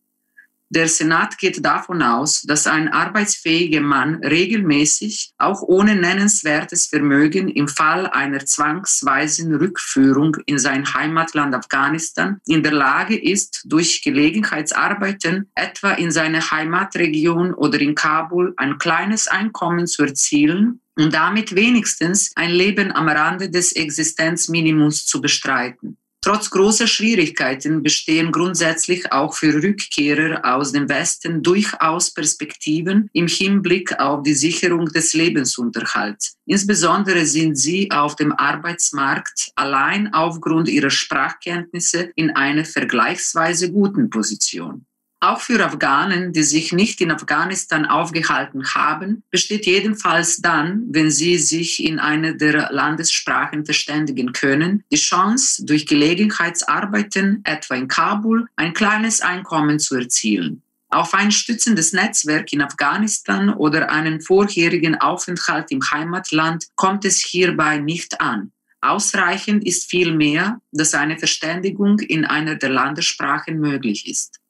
[SPEAKER 3] Der Senat geht davon aus, dass ein arbeitsfähiger Mann regelmäßig, auch ohne nennenswertes Vermögen, im Fall einer zwangsweisen Rückführung in sein Heimatland Afghanistan in der Lage ist, durch Gelegenheitsarbeiten, etwa in seiner Heimatregion oder in Kabul, ein kleines Einkommen zu erzielen und damit wenigstens ein Leben am Rande des Existenzminimums zu bestreiten. Trotz großer Schwierigkeiten bestehen grundsätzlich auch für Rückkehrer aus dem Westen durchaus Perspektiven im Hinblick auf die Sicherung des Lebensunterhalts. Insbesondere sind sie auf dem Arbeitsmarkt allein aufgrund ihrer Sprachkenntnisse in einer vergleichsweise guten Position. Auch für Afghanen, die sich nicht in Afghanistan aufgehalten haben, besteht jedenfalls dann, wenn sie sich in einer der Landessprachen verständigen können, die Chance, durch Gelegenheitsarbeiten, etwa in Kabul, ein kleines Einkommen zu erzielen. Auf ein stützendes Netzwerk in Afghanistan oder einen vorherigen Aufenthalt im Heimatland kommt es hierbei nicht an. Ausreichend ist vielmehr, dass eine Verständigung in einer der Landessprachen möglich ist.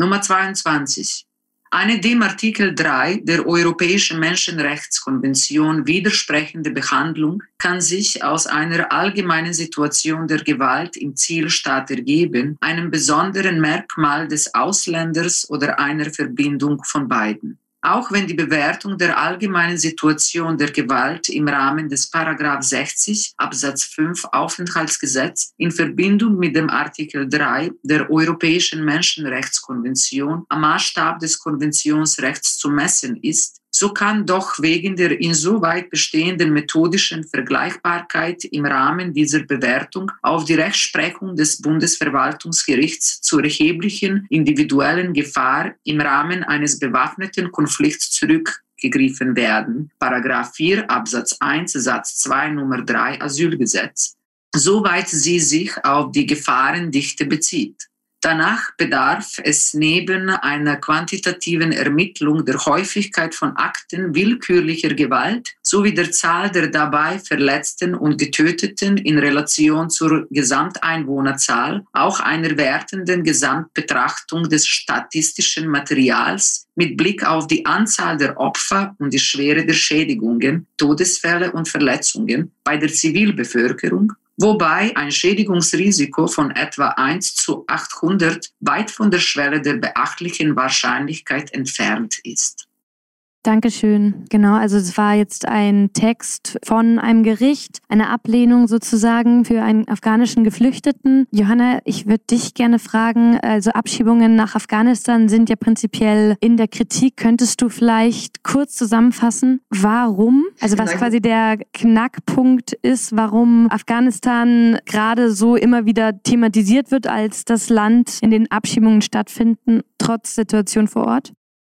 [SPEAKER 3] Nummer 22. Eine dem Artikel 3 der Europäischen Menschenrechtskonvention widersprechende Behandlung kann sich aus einer allgemeinen Situation der Gewalt im Zielstaat ergeben, einem besonderen Merkmal des Ausländers oder einer Verbindung von beiden. Auch wenn die Bewertung der allgemeinen Situation der Gewalt im Rahmen des Paragraph 60 Absatz 5 Aufenthaltsgesetz in Verbindung mit dem Artikel 3 der Europäischen Menschenrechtskonvention am Maßstab des Konventionsrechts zu messen ist, so kann doch wegen der insoweit bestehenden methodischen Vergleichbarkeit im Rahmen dieser Bewertung auf die Rechtsprechung des Bundesverwaltungsgerichts zur erheblichen individuellen Gefahr im Rahmen eines bewaffneten Konflikts zurückgegriffen werden. Paragraph 4 Absatz 1 Satz 2 Nummer 3 Asylgesetz. soweit sie sich auf die Gefahrendichte bezieht. Danach bedarf es neben einer quantitativen Ermittlung der Häufigkeit von Akten willkürlicher Gewalt sowie der Zahl der dabei Verletzten und Getöteten in Relation zur Gesamteinwohnerzahl auch einer wertenden Gesamtbetrachtung des statistischen Materials mit Blick auf die Anzahl der Opfer und die Schwere der Schädigungen, Todesfälle und Verletzungen bei der Zivilbevölkerung wobei ein Schädigungsrisiko von etwa 1 zu 800 weit von der Schwelle der beachtlichen Wahrscheinlichkeit entfernt ist.
[SPEAKER 2] Dankeschön. Genau, also es war jetzt ein Text von einem Gericht, eine Ablehnung sozusagen für einen afghanischen Geflüchteten. Johanna, ich würde dich gerne fragen, also Abschiebungen nach Afghanistan sind ja prinzipiell in der Kritik. Könntest du vielleicht kurz zusammenfassen, warum? Also was quasi der Knackpunkt ist, warum Afghanistan gerade so immer wieder thematisiert wird als das Land, in dem Abschiebungen stattfinden, trotz Situation vor Ort?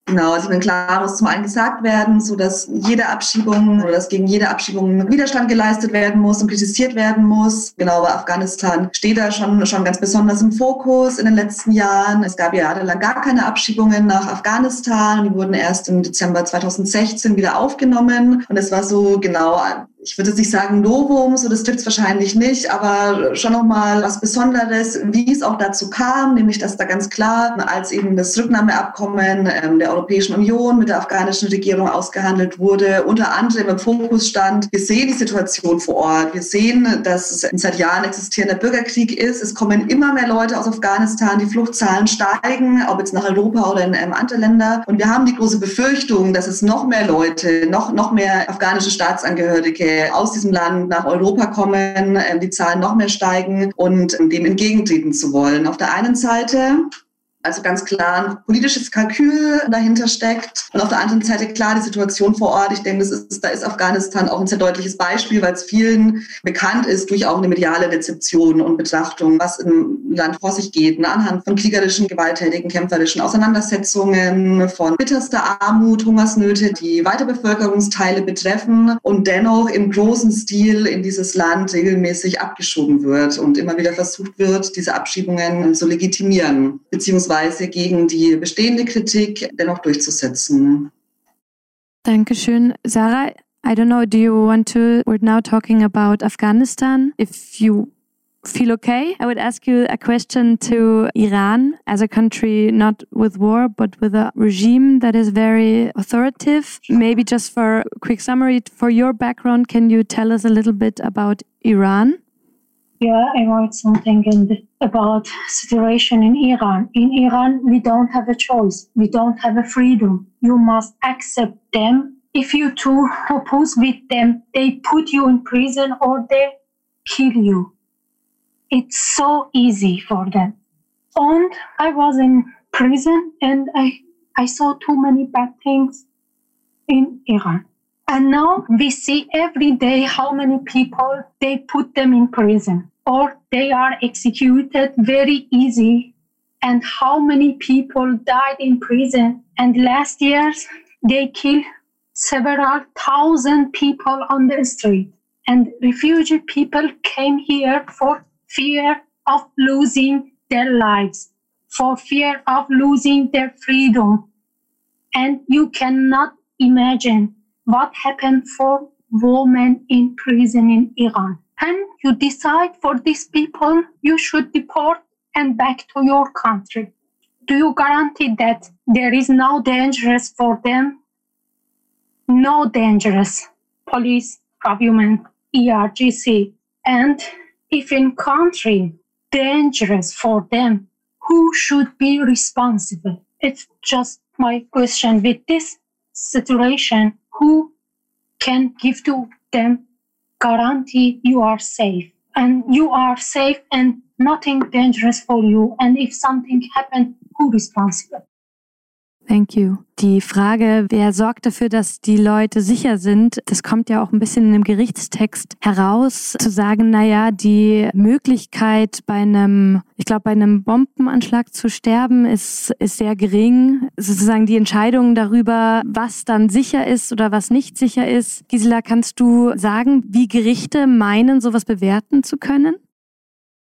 [SPEAKER 6] Genau, also wenn klar muss zum einen gesagt werden, so dass jede Abschiebung oder dass gegen jede Abschiebung Widerstand geleistet werden muss und kritisiert werden muss. Genau, bei Afghanistan steht da schon, schon ganz besonders im Fokus in den letzten Jahren. Es gab ja jahrelang gar keine Abschiebungen nach Afghanistan. Die wurden erst im Dezember 2016 wieder aufgenommen. Und es war so genau ich würde jetzt nicht sagen Novum, so das trifft es wahrscheinlich nicht, aber schon nochmal was Besonderes, wie es auch dazu kam, nämlich dass da ganz klar, als eben das Rücknahmeabkommen ähm, der Europäischen Union mit der afghanischen Regierung ausgehandelt wurde, unter anderem im Fokus stand, wir sehen die Situation vor Ort, wir sehen, dass es ein seit Jahren existierender Bürgerkrieg ist, es kommen immer mehr Leute aus Afghanistan, die Fluchtzahlen steigen, ob jetzt nach Europa oder in ähm, andere Länder. Und wir haben die große Befürchtung, dass es noch mehr Leute, noch, noch mehr afghanische Staatsangehörige aus diesem Land nach Europa kommen, äh, die Zahlen noch mehr steigen und dem entgegentreten zu wollen. Auf der einen Seite also ganz klar ein politisches Kalkül dahinter steckt. Und auf der anderen Seite klar die Situation vor Ort. Ich denke, das ist, da ist Afghanistan auch ein sehr deutliches Beispiel, weil es vielen bekannt ist durch auch eine mediale Rezeption und Betrachtung, was im Land vor sich geht, ne? anhand von kriegerischen, gewalttätigen, kämpferischen Auseinandersetzungen, von bitterster Armut, Hungersnöte, die Weiterbevölkerungsteile betreffen und dennoch im großen Stil in dieses Land regelmäßig abgeschoben wird und immer wieder versucht wird, diese Abschiebungen zu legitimieren, beziehungsweise beziehungsweise gegen die bestehende Kritik dennoch durchzusetzen.
[SPEAKER 2] Dankeschön. Sarah, I don't know, do you want to, we're now talking about Afghanistan. If you feel okay, I would ask you a question to Iran as a country not with war, but with a regime that is very authoritative. Maybe just for a quick summary, for your background, can you tell us a little bit about Iran?
[SPEAKER 5] Yeah, I wrote something in about situation in Iran. In Iran, we don't have a choice. We don't have a freedom. You must accept them. If you too oppose with them, they put you in prison or they kill you. It's so easy for them. And I was in prison and I, I saw too many bad things in Iran. And now we see every day how many people they put them in prison or they are executed very easy and how many people died in prison. And last year they killed several thousand people on the street. And refugee people came here for fear of losing their lives, for fear of losing their freedom. And you cannot imagine what happened for women in prison in Iran. And you decide for these people you should deport and back to your country. Do you guarantee that there is no dangerous for them? No dangerous. Police, government, ERGC. And if in country dangerous for them, who should be responsible? It's just my question with this situation who can give to them guarantee you are safe. And you are safe and nothing dangerous for you. And if something happened who responsible
[SPEAKER 2] Thank you. Die Frage, wer sorgt dafür, dass die Leute sicher sind, das kommt ja auch ein bisschen in dem Gerichtstext heraus, zu sagen, naja, die Möglichkeit bei einem, ich glaube, bei einem Bombenanschlag zu sterben ist, ist sehr gering. Sozusagen die Entscheidung darüber, was dann sicher ist oder was nicht sicher ist. Gisela, kannst du sagen, wie Gerichte meinen, sowas bewerten zu können?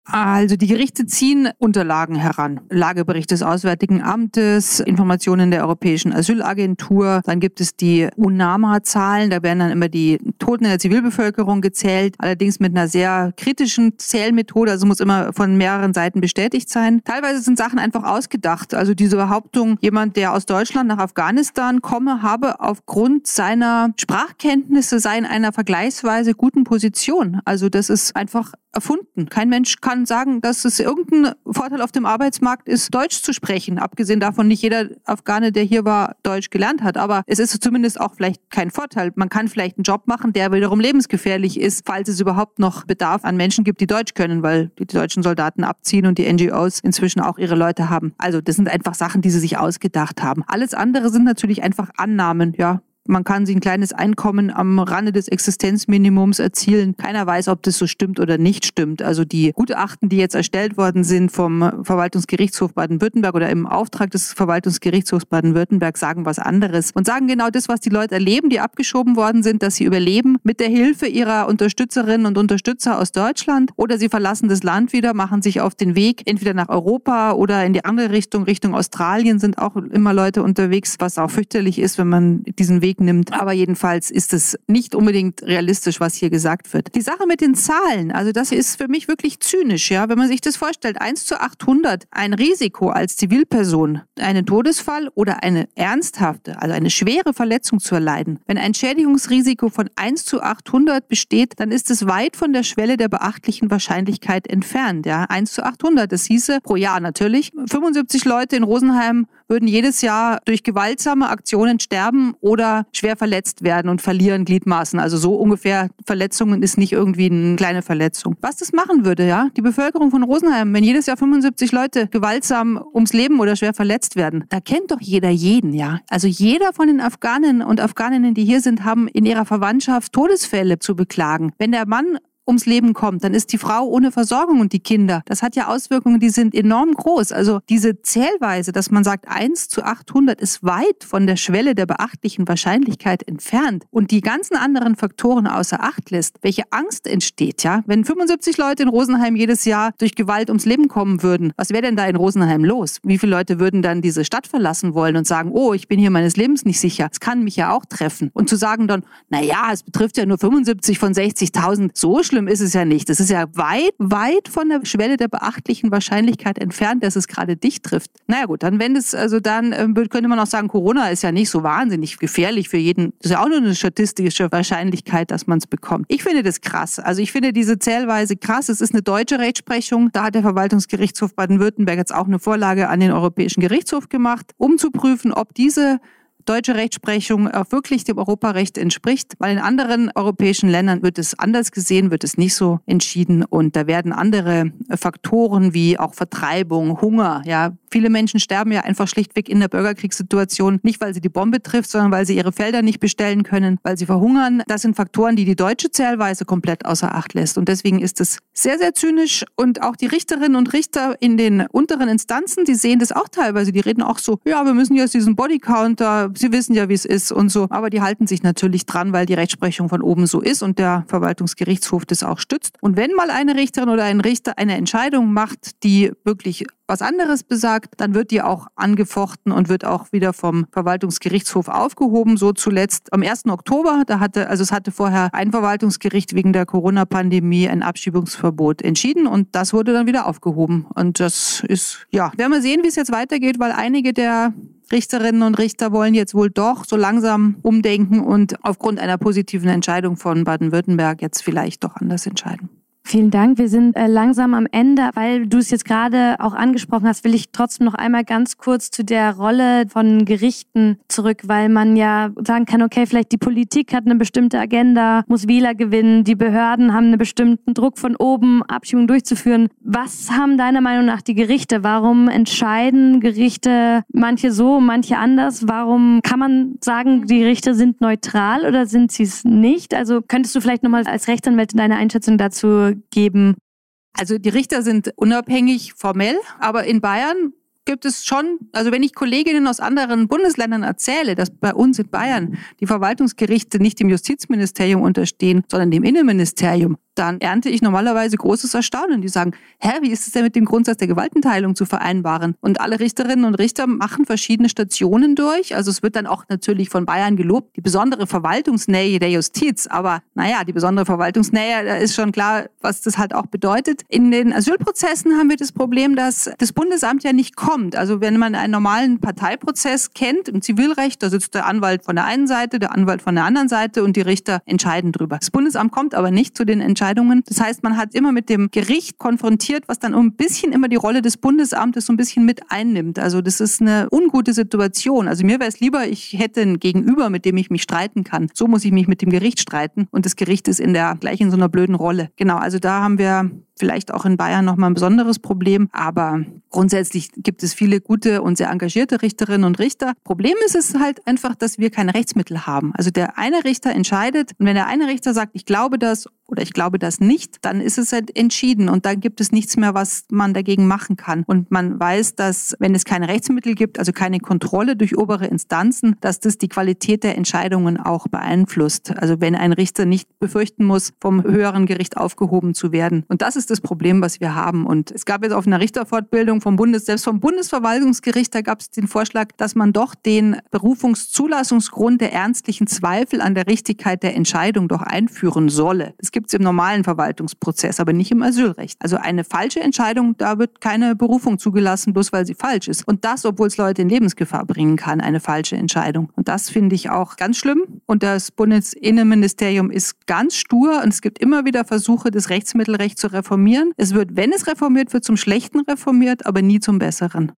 [SPEAKER 4] Also die Gerichte ziehen Unterlagen heran. Lagebericht des Auswärtigen Amtes, Informationen der Europäischen Asylagentur. Dann gibt es die UNAMA-Zahlen. Da werden dann immer die Toten in der Zivilbevölkerung gezählt. Allerdings mit einer sehr kritischen Zählmethode. Also muss immer von mehreren Seiten bestätigt sein. Teilweise sind Sachen einfach ausgedacht. Also diese Behauptung, jemand, der aus Deutschland nach Afghanistan komme, habe aufgrund seiner Sprachkenntnisse sei in einer vergleichsweise guten Position. Also das ist einfach erfunden. Kein Mensch kann sagen, dass es irgendein Vorteil auf dem Arbeitsmarkt ist, Deutsch zu sprechen. Abgesehen davon, nicht jeder Afghane, der hier war, Deutsch gelernt hat. Aber es ist zumindest auch vielleicht kein Vorteil. Man kann vielleicht einen Job machen, der wiederum lebensgefährlich ist, falls es überhaupt noch Bedarf an Menschen gibt, die Deutsch können, weil die deutschen Soldaten abziehen und die NGOs inzwischen auch ihre Leute haben. Also das sind einfach Sachen, die sie sich ausgedacht haben. Alles andere sind natürlich einfach Annahmen. Ja, man kann sich ein kleines Einkommen am Rande des Existenzminimums erzielen. Keiner weiß, ob das so stimmt oder nicht stimmt. Also die Gutachten, die jetzt erstellt worden sind vom Verwaltungsgerichtshof Baden-Württemberg oder im Auftrag des Verwaltungsgerichtshofs Baden-Württemberg sagen was anderes und sagen genau das, was die Leute erleben, die abgeschoben worden sind, dass sie überleben mit der Hilfe ihrer Unterstützerinnen und Unterstützer aus Deutschland oder sie verlassen das Land wieder, machen sich auf den Weg entweder nach Europa oder in die andere Richtung, Richtung Australien sind auch immer Leute unterwegs, was auch fürchterlich ist, wenn man diesen Weg Weg nimmt. Aber jedenfalls ist es nicht unbedingt realistisch, was hier gesagt wird. Die Sache mit den Zahlen, also das ist für mich wirklich zynisch, ja. Wenn man sich das vorstellt, 1 zu 800, ein Risiko als Zivilperson, einen Todesfall oder eine ernsthafte, also eine schwere Verletzung zu erleiden. Wenn ein Schädigungsrisiko von 1 zu 800 besteht, dann ist es weit von der Schwelle der beachtlichen Wahrscheinlichkeit entfernt, ja. 1 zu 800, das hieße pro Jahr natürlich. 75 Leute in Rosenheim würden jedes Jahr durch gewaltsame Aktionen sterben oder schwer verletzt werden und verlieren Gliedmaßen. Also so ungefähr Verletzungen ist nicht irgendwie eine kleine Verletzung. Was das machen würde, ja, die Bevölkerung von Rosenheim, wenn jedes Jahr 75 Leute gewaltsam ums Leben oder schwer verletzt werden, da kennt doch jeder jeden, ja. Also jeder von den Afghanen und Afghaninnen, die hier sind, haben in ihrer Verwandtschaft Todesfälle zu beklagen. Wenn der Mann ums Leben kommt, dann ist die Frau ohne Versorgung und die Kinder. Das hat ja Auswirkungen, die sind enorm groß. Also diese Zählweise, dass man sagt, 1 zu 800 ist weit von der Schwelle der beachtlichen Wahrscheinlichkeit entfernt und die ganzen anderen Faktoren außer Acht lässt, welche Angst entsteht, ja? Wenn 75 Leute in Rosenheim jedes Jahr durch Gewalt ums Leben kommen würden, was wäre denn da in Rosenheim los? Wie viele Leute würden dann diese Stadt verlassen wollen und sagen, oh, ich bin hier meines Lebens nicht sicher. Es kann mich ja auch treffen. Und zu sagen dann, na ja, es betrifft ja nur 75 von 60.000, so schlimm ist es ja nicht. Das ist ja weit, weit von der Schwelle der beachtlichen Wahrscheinlichkeit entfernt, dass es gerade dich trifft. Naja gut, dann wenn es, also dann äh, könnte man auch sagen, Corona ist ja nicht so wahnsinnig gefährlich für jeden. Das ist ja auch nur eine statistische Wahrscheinlichkeit, dass man es bekommt. Ich finde das krass. Also ich finde diese Zählweise krass. Es ist eine deutsche Rechtsprechung. Da hat der Verwaltungsgerichtshof Baden-Württemberg jetzt auch eine Vorlage an den Europäischen Gerichtshof gemacht, um zu prüfen, ob diese deutsche Rechtsprechung auch wirklich dem Europarecht entspricht, weil in anderen europäischen Ländern wird es anders gesehen, wird es nicht so entschieden. Und da werden andere Faktoren wie auch Vertreibung, Hunger, ja, viele Menschen sterben ja einfach schlichtweg in der Bürgerkriegssituation, nicht weil sie die Bombe trifft, sondern weil sie ihre Felder nicht bestellen können, weil sie verhungern. Das sind Faktoren, die die deutsche Zählweise komplett außer Acht lässt und deswegen ist es sehr, sehr zynisch und auch die Richterinnen und Richter in den unteren Instanzen, die sehen das auch teilweise, die reden auch so, ja, wir müssen jetzt diesen Bodycounter Sie wissen ja, wie es ist und so. Aber die halten sich natürlich dran, weil die Rechtsprechung von oben so ist und der Verwaltungsgerichtshof das auch stützt. Und wenn mal eine Richterin oder ein Richter eine Entscheidung macht, die wirklich was anderes besagt, dann wird die auch angefochten und wird auch wieder vom Verwaltungsgerichtshof aufgehoben. So zuletzt am 1. Oktober, da hatte, also es hatte vorher ein Verwaltungsgericht wegen der Corona-Pandemie ein Abschiebungsverbot entschieden und das wurde dann wieder aufgehoben. Und das ist, ja, werden wir sehen, wie es jetzt weitergeht, weil einige der Richterinnen und Richter wollen jetzt wohl doch so langsam umdenken und aufgrund einer positiven Entscheidung von Baden-Württemberg jetzt vielleicht doch anders entscheiden.
[SPEAKER 2] Vielen Dank. Wir sind äh, langsam am Ende. Weil du es jetzt gerade auch angesprochen hast, will ich trotzdem noch einmal ganz kurz zu der Rolle von Gerichten zurück, weil man ja sagen kann, okay, vielleicht die Politik hat eine bestimmte Agenda, muss Wähler gewinnen, die Behörden haben einen bestimmten Druck von oben, Abschiebungen durchzuführen. Was haben deiner Meinung nach die Gerichte? Warum entscheiden Gerichte manche so, manche anders? Warum kann man sagen, die Gerichte sind neutral oder sind sie es nicht? Also könntest du vielleicht nochmal als Rechtsanwältin deine Einschätzung dazu geben?
[SPEAKER 4] Also die Richter sind unabhängig formell, aber in Bayern gibt es schon, also wenn ich Kolleginnen aus anderen Bundesländern erzähle, dass bei uns in Bayern die Verwaltungsgerichte nicht dem Justizministerium unterstehen, sondern dem Innenministerium, dann ernte ich normalerweise großes Erstaunen. Die sagen, hä, wie ist es denn mit dem Grundsatz der Gewaltenteilung zu vereinbaren? Und alle Richterinnen und Richter machen verschiedene Stationen durch. Also es wird dann auch natürlich von Bayern gelobt, die besondere Verwaltungsnähe der Justiz. Aber naja, die besondere Verwaltungsnähe, da ist schon klar, was das halt auch bedeutet. In den Asylprozessen haben wir das Problem, dass das Bundesamt ja nicht kommt. Also wenn man einen normalen Parteiprozess kennt im Zivilrecht, da sitzt der Anwalt von der einen Seite, der Anwalt von der anderen Seite und die Richter entscheiden drüber. Das Bundesamt kommt aber nicht zu den Entscheidungen Entscheidungen. Das heißt, man hat immer mit dem Gericht konfrontiert, was dann ein bisschen immer die Rolle des Bundesamtes so ein bisschen mit einnimmt. Also das ist eine ungute Situation. Also mir wäre es lieber, ich hätte ein Gegenüber, mit dem ich mich streiten kann. So muss ich mich mit dem Gericht streiten und das Gericht ist in der gleich in so einer blöden Rolle. Genau, also da haben wir vielleicht auch in Bayern nochmal ein besonderes Problem, aber grundsätzlich gibt es viele gute und sehr engagierte Richterinnen und Richter. Problem ist es halt einfach, dass wir keine Rechtsmittel haben. Also der eine Richter entscheidet und wenn der eine Richter sagt, ich glaube das oder ich glaube das nicht, dann ist es halt entschieden und dann gibt es nichts mehr, was man dagegen machen kann. Und man weiß, dass wenn es keine Rechtsmittel gibt, also keine Kontrolle durch obere Instanzen, dass das die Qualität der Entscheidungen auch beeinflusst. Also wenn ein Richter nicht befürchten muss, vom höheren Gericht aufgehoben zu werden. Und das ist das Problem, was wir haben. Und es gab jetzt auf einer Richterfortbildung vom Bundes, selbst vom Bundesverwaltungsgericht, da gab es den Vorschlag, dass man doch den Berufungszulassungsgrund der ernstlichen Zweifel an der Richtigkeit der Entscheidung doch einführen solle. Das gibt es im normalen Verwaltungsprozess, aber nicht im Asylrecht. Also eine falsche Entscheidung, da wird keine Berufung zugelassen, bloß weil sie falsch ist. Und das, obwohl es Leute in Lebensgefahr bringen kann, eine falsche Entscheidung. Und das finde ich auch ganz schlimm. Und das Bundesinnenministerium ist ganz stur und es gibt immer wieder Versuche, das Rechtsmittelrecht zu reformieren reformieren. Es wird, wenn es reformiert wird, zum Schlechten reformiert, aber nie zum Besseren.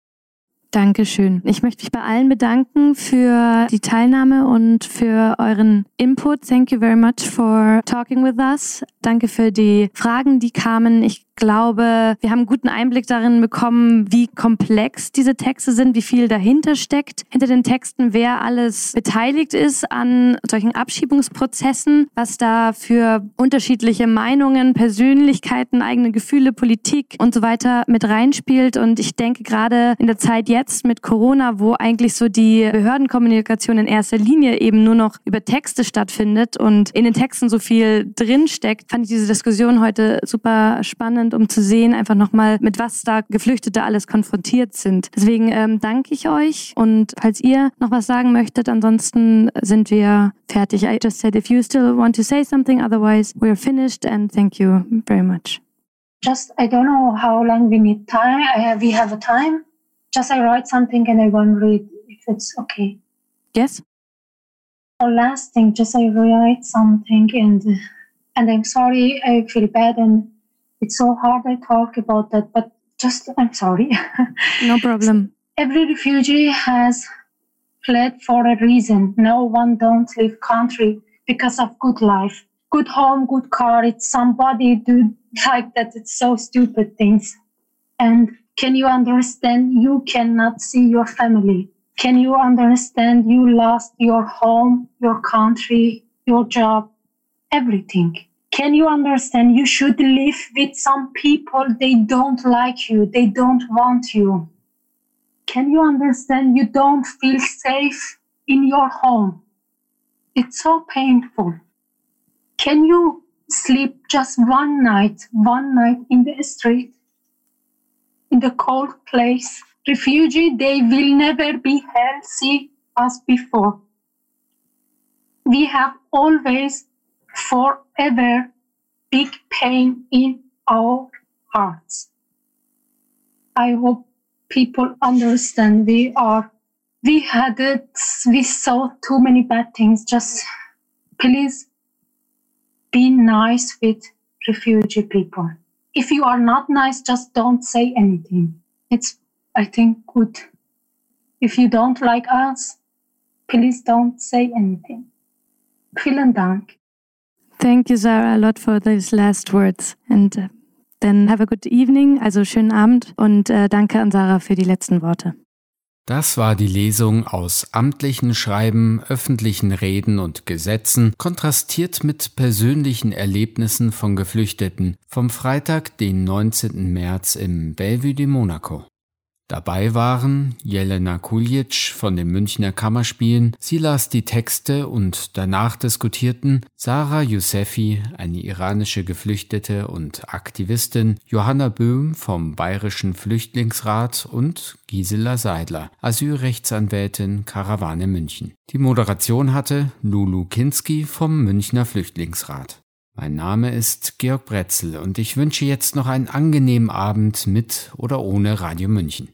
[SPEAKER 2] Dankeschön. Ich möchte mich bei allen bedanken für die Teilnahme und für euren Input. Thank you very much for talking with us. Danke für die Fragen, die kamen. Ich glaube, wir haben einen guten Einblick darin bekommen, wie komplex diese Texte sind, wie viel dahinter steckt, hinter den Texten, wer alles beteiligt ist an solchen Abschiebungsprozessen, was da für unterschiedliche Meinungen, Persönlichkeiten, eigene Gefühle, Politik und so weiter mit reinspielt. Und ich denke gerade in der Zeit jetzt mit Corona, wo eigentlich so die Behördenkommunikation in erster Linie eben nur noch über Texte stattfindet und in den Texten so viel drinsteckt, fand ich diese Diskussion heute super spannend spannend, um zu sehen, einfach nochmal, mit was da Geflüchtete alles konfrontiert sind. Deswegen ähm, danke ich euch und falls ihr noch was sagen möchtet, ansonsten sind wir fertig. I just said if you still want to say something, otherwise we're finished and thank you very much.
[SPEAKER 5] Just, I don't know how long we need time. I have, we have a time. Just I write something and I won't read if it's okay.
[SPEAKER 2] Yes.
[SPEAKER 5] Or last thing, just I write something and and I'm sorry, I feel bad and it's so hard I talk about that, but just I'm sorry.
[SPEAKER 2] no problem.
[SPEAKER 5] Every refugee has fled for a reason. No one don't leave country because of good life, good home, good car. It's somebody do like that. It's so stupid things. And can you understand? You cannot see your family. Can you understand? You lost your home, your country, your job, everything can you understand? You should live with some people. They don't like you. They don't want you. Can you understand? You don't feel safe in your home. It's so painful. Can you sleep just one night one night in the street in the cold place? Refugee they will never be healthy as before. We have always forever big pain in our hearts. I hope people understand we are we had it we saw too many bad things just please be nice with refugee people. If you are not nice, just don't say anything. It's, I think, good. If you don't like us, please don't say anything. Vielen Dank.
[SPEAKER 2] Thank you, Sarah, a lot for those last words. And uh, then have a good evening, also schönen Abend und uh, danke an Sarah für die letzten Worte.
[SPEAKER 1] Das war die Lesung aus amtlichen Schreiben, öffentlichen Reden und Gesetzen, kontrastiert mit persönlichen Erlebnissen von Geflüchteten vom Freitag, den 19. März im Bellevue de Monaco. Dabei waren Jelena Kuljic von den Münchner Kammerspielen, sie las die Texte und danach diskutierten Sarah Yousefi, eine iranische Geflüchtete und Aktivistin, Johanna Böhm vom Bayerischen Flüchtlingsrat und Gisela Seidler, Asylrechtsanwältin Karawane München. Die Moderation hatte Lulu Kinski vom Münchner Flüchtlingsrat. Mein Name ist Georg Bretzel und ich wünsche jetzt noch einen angenehmen Abend mit oder ohne Radio München.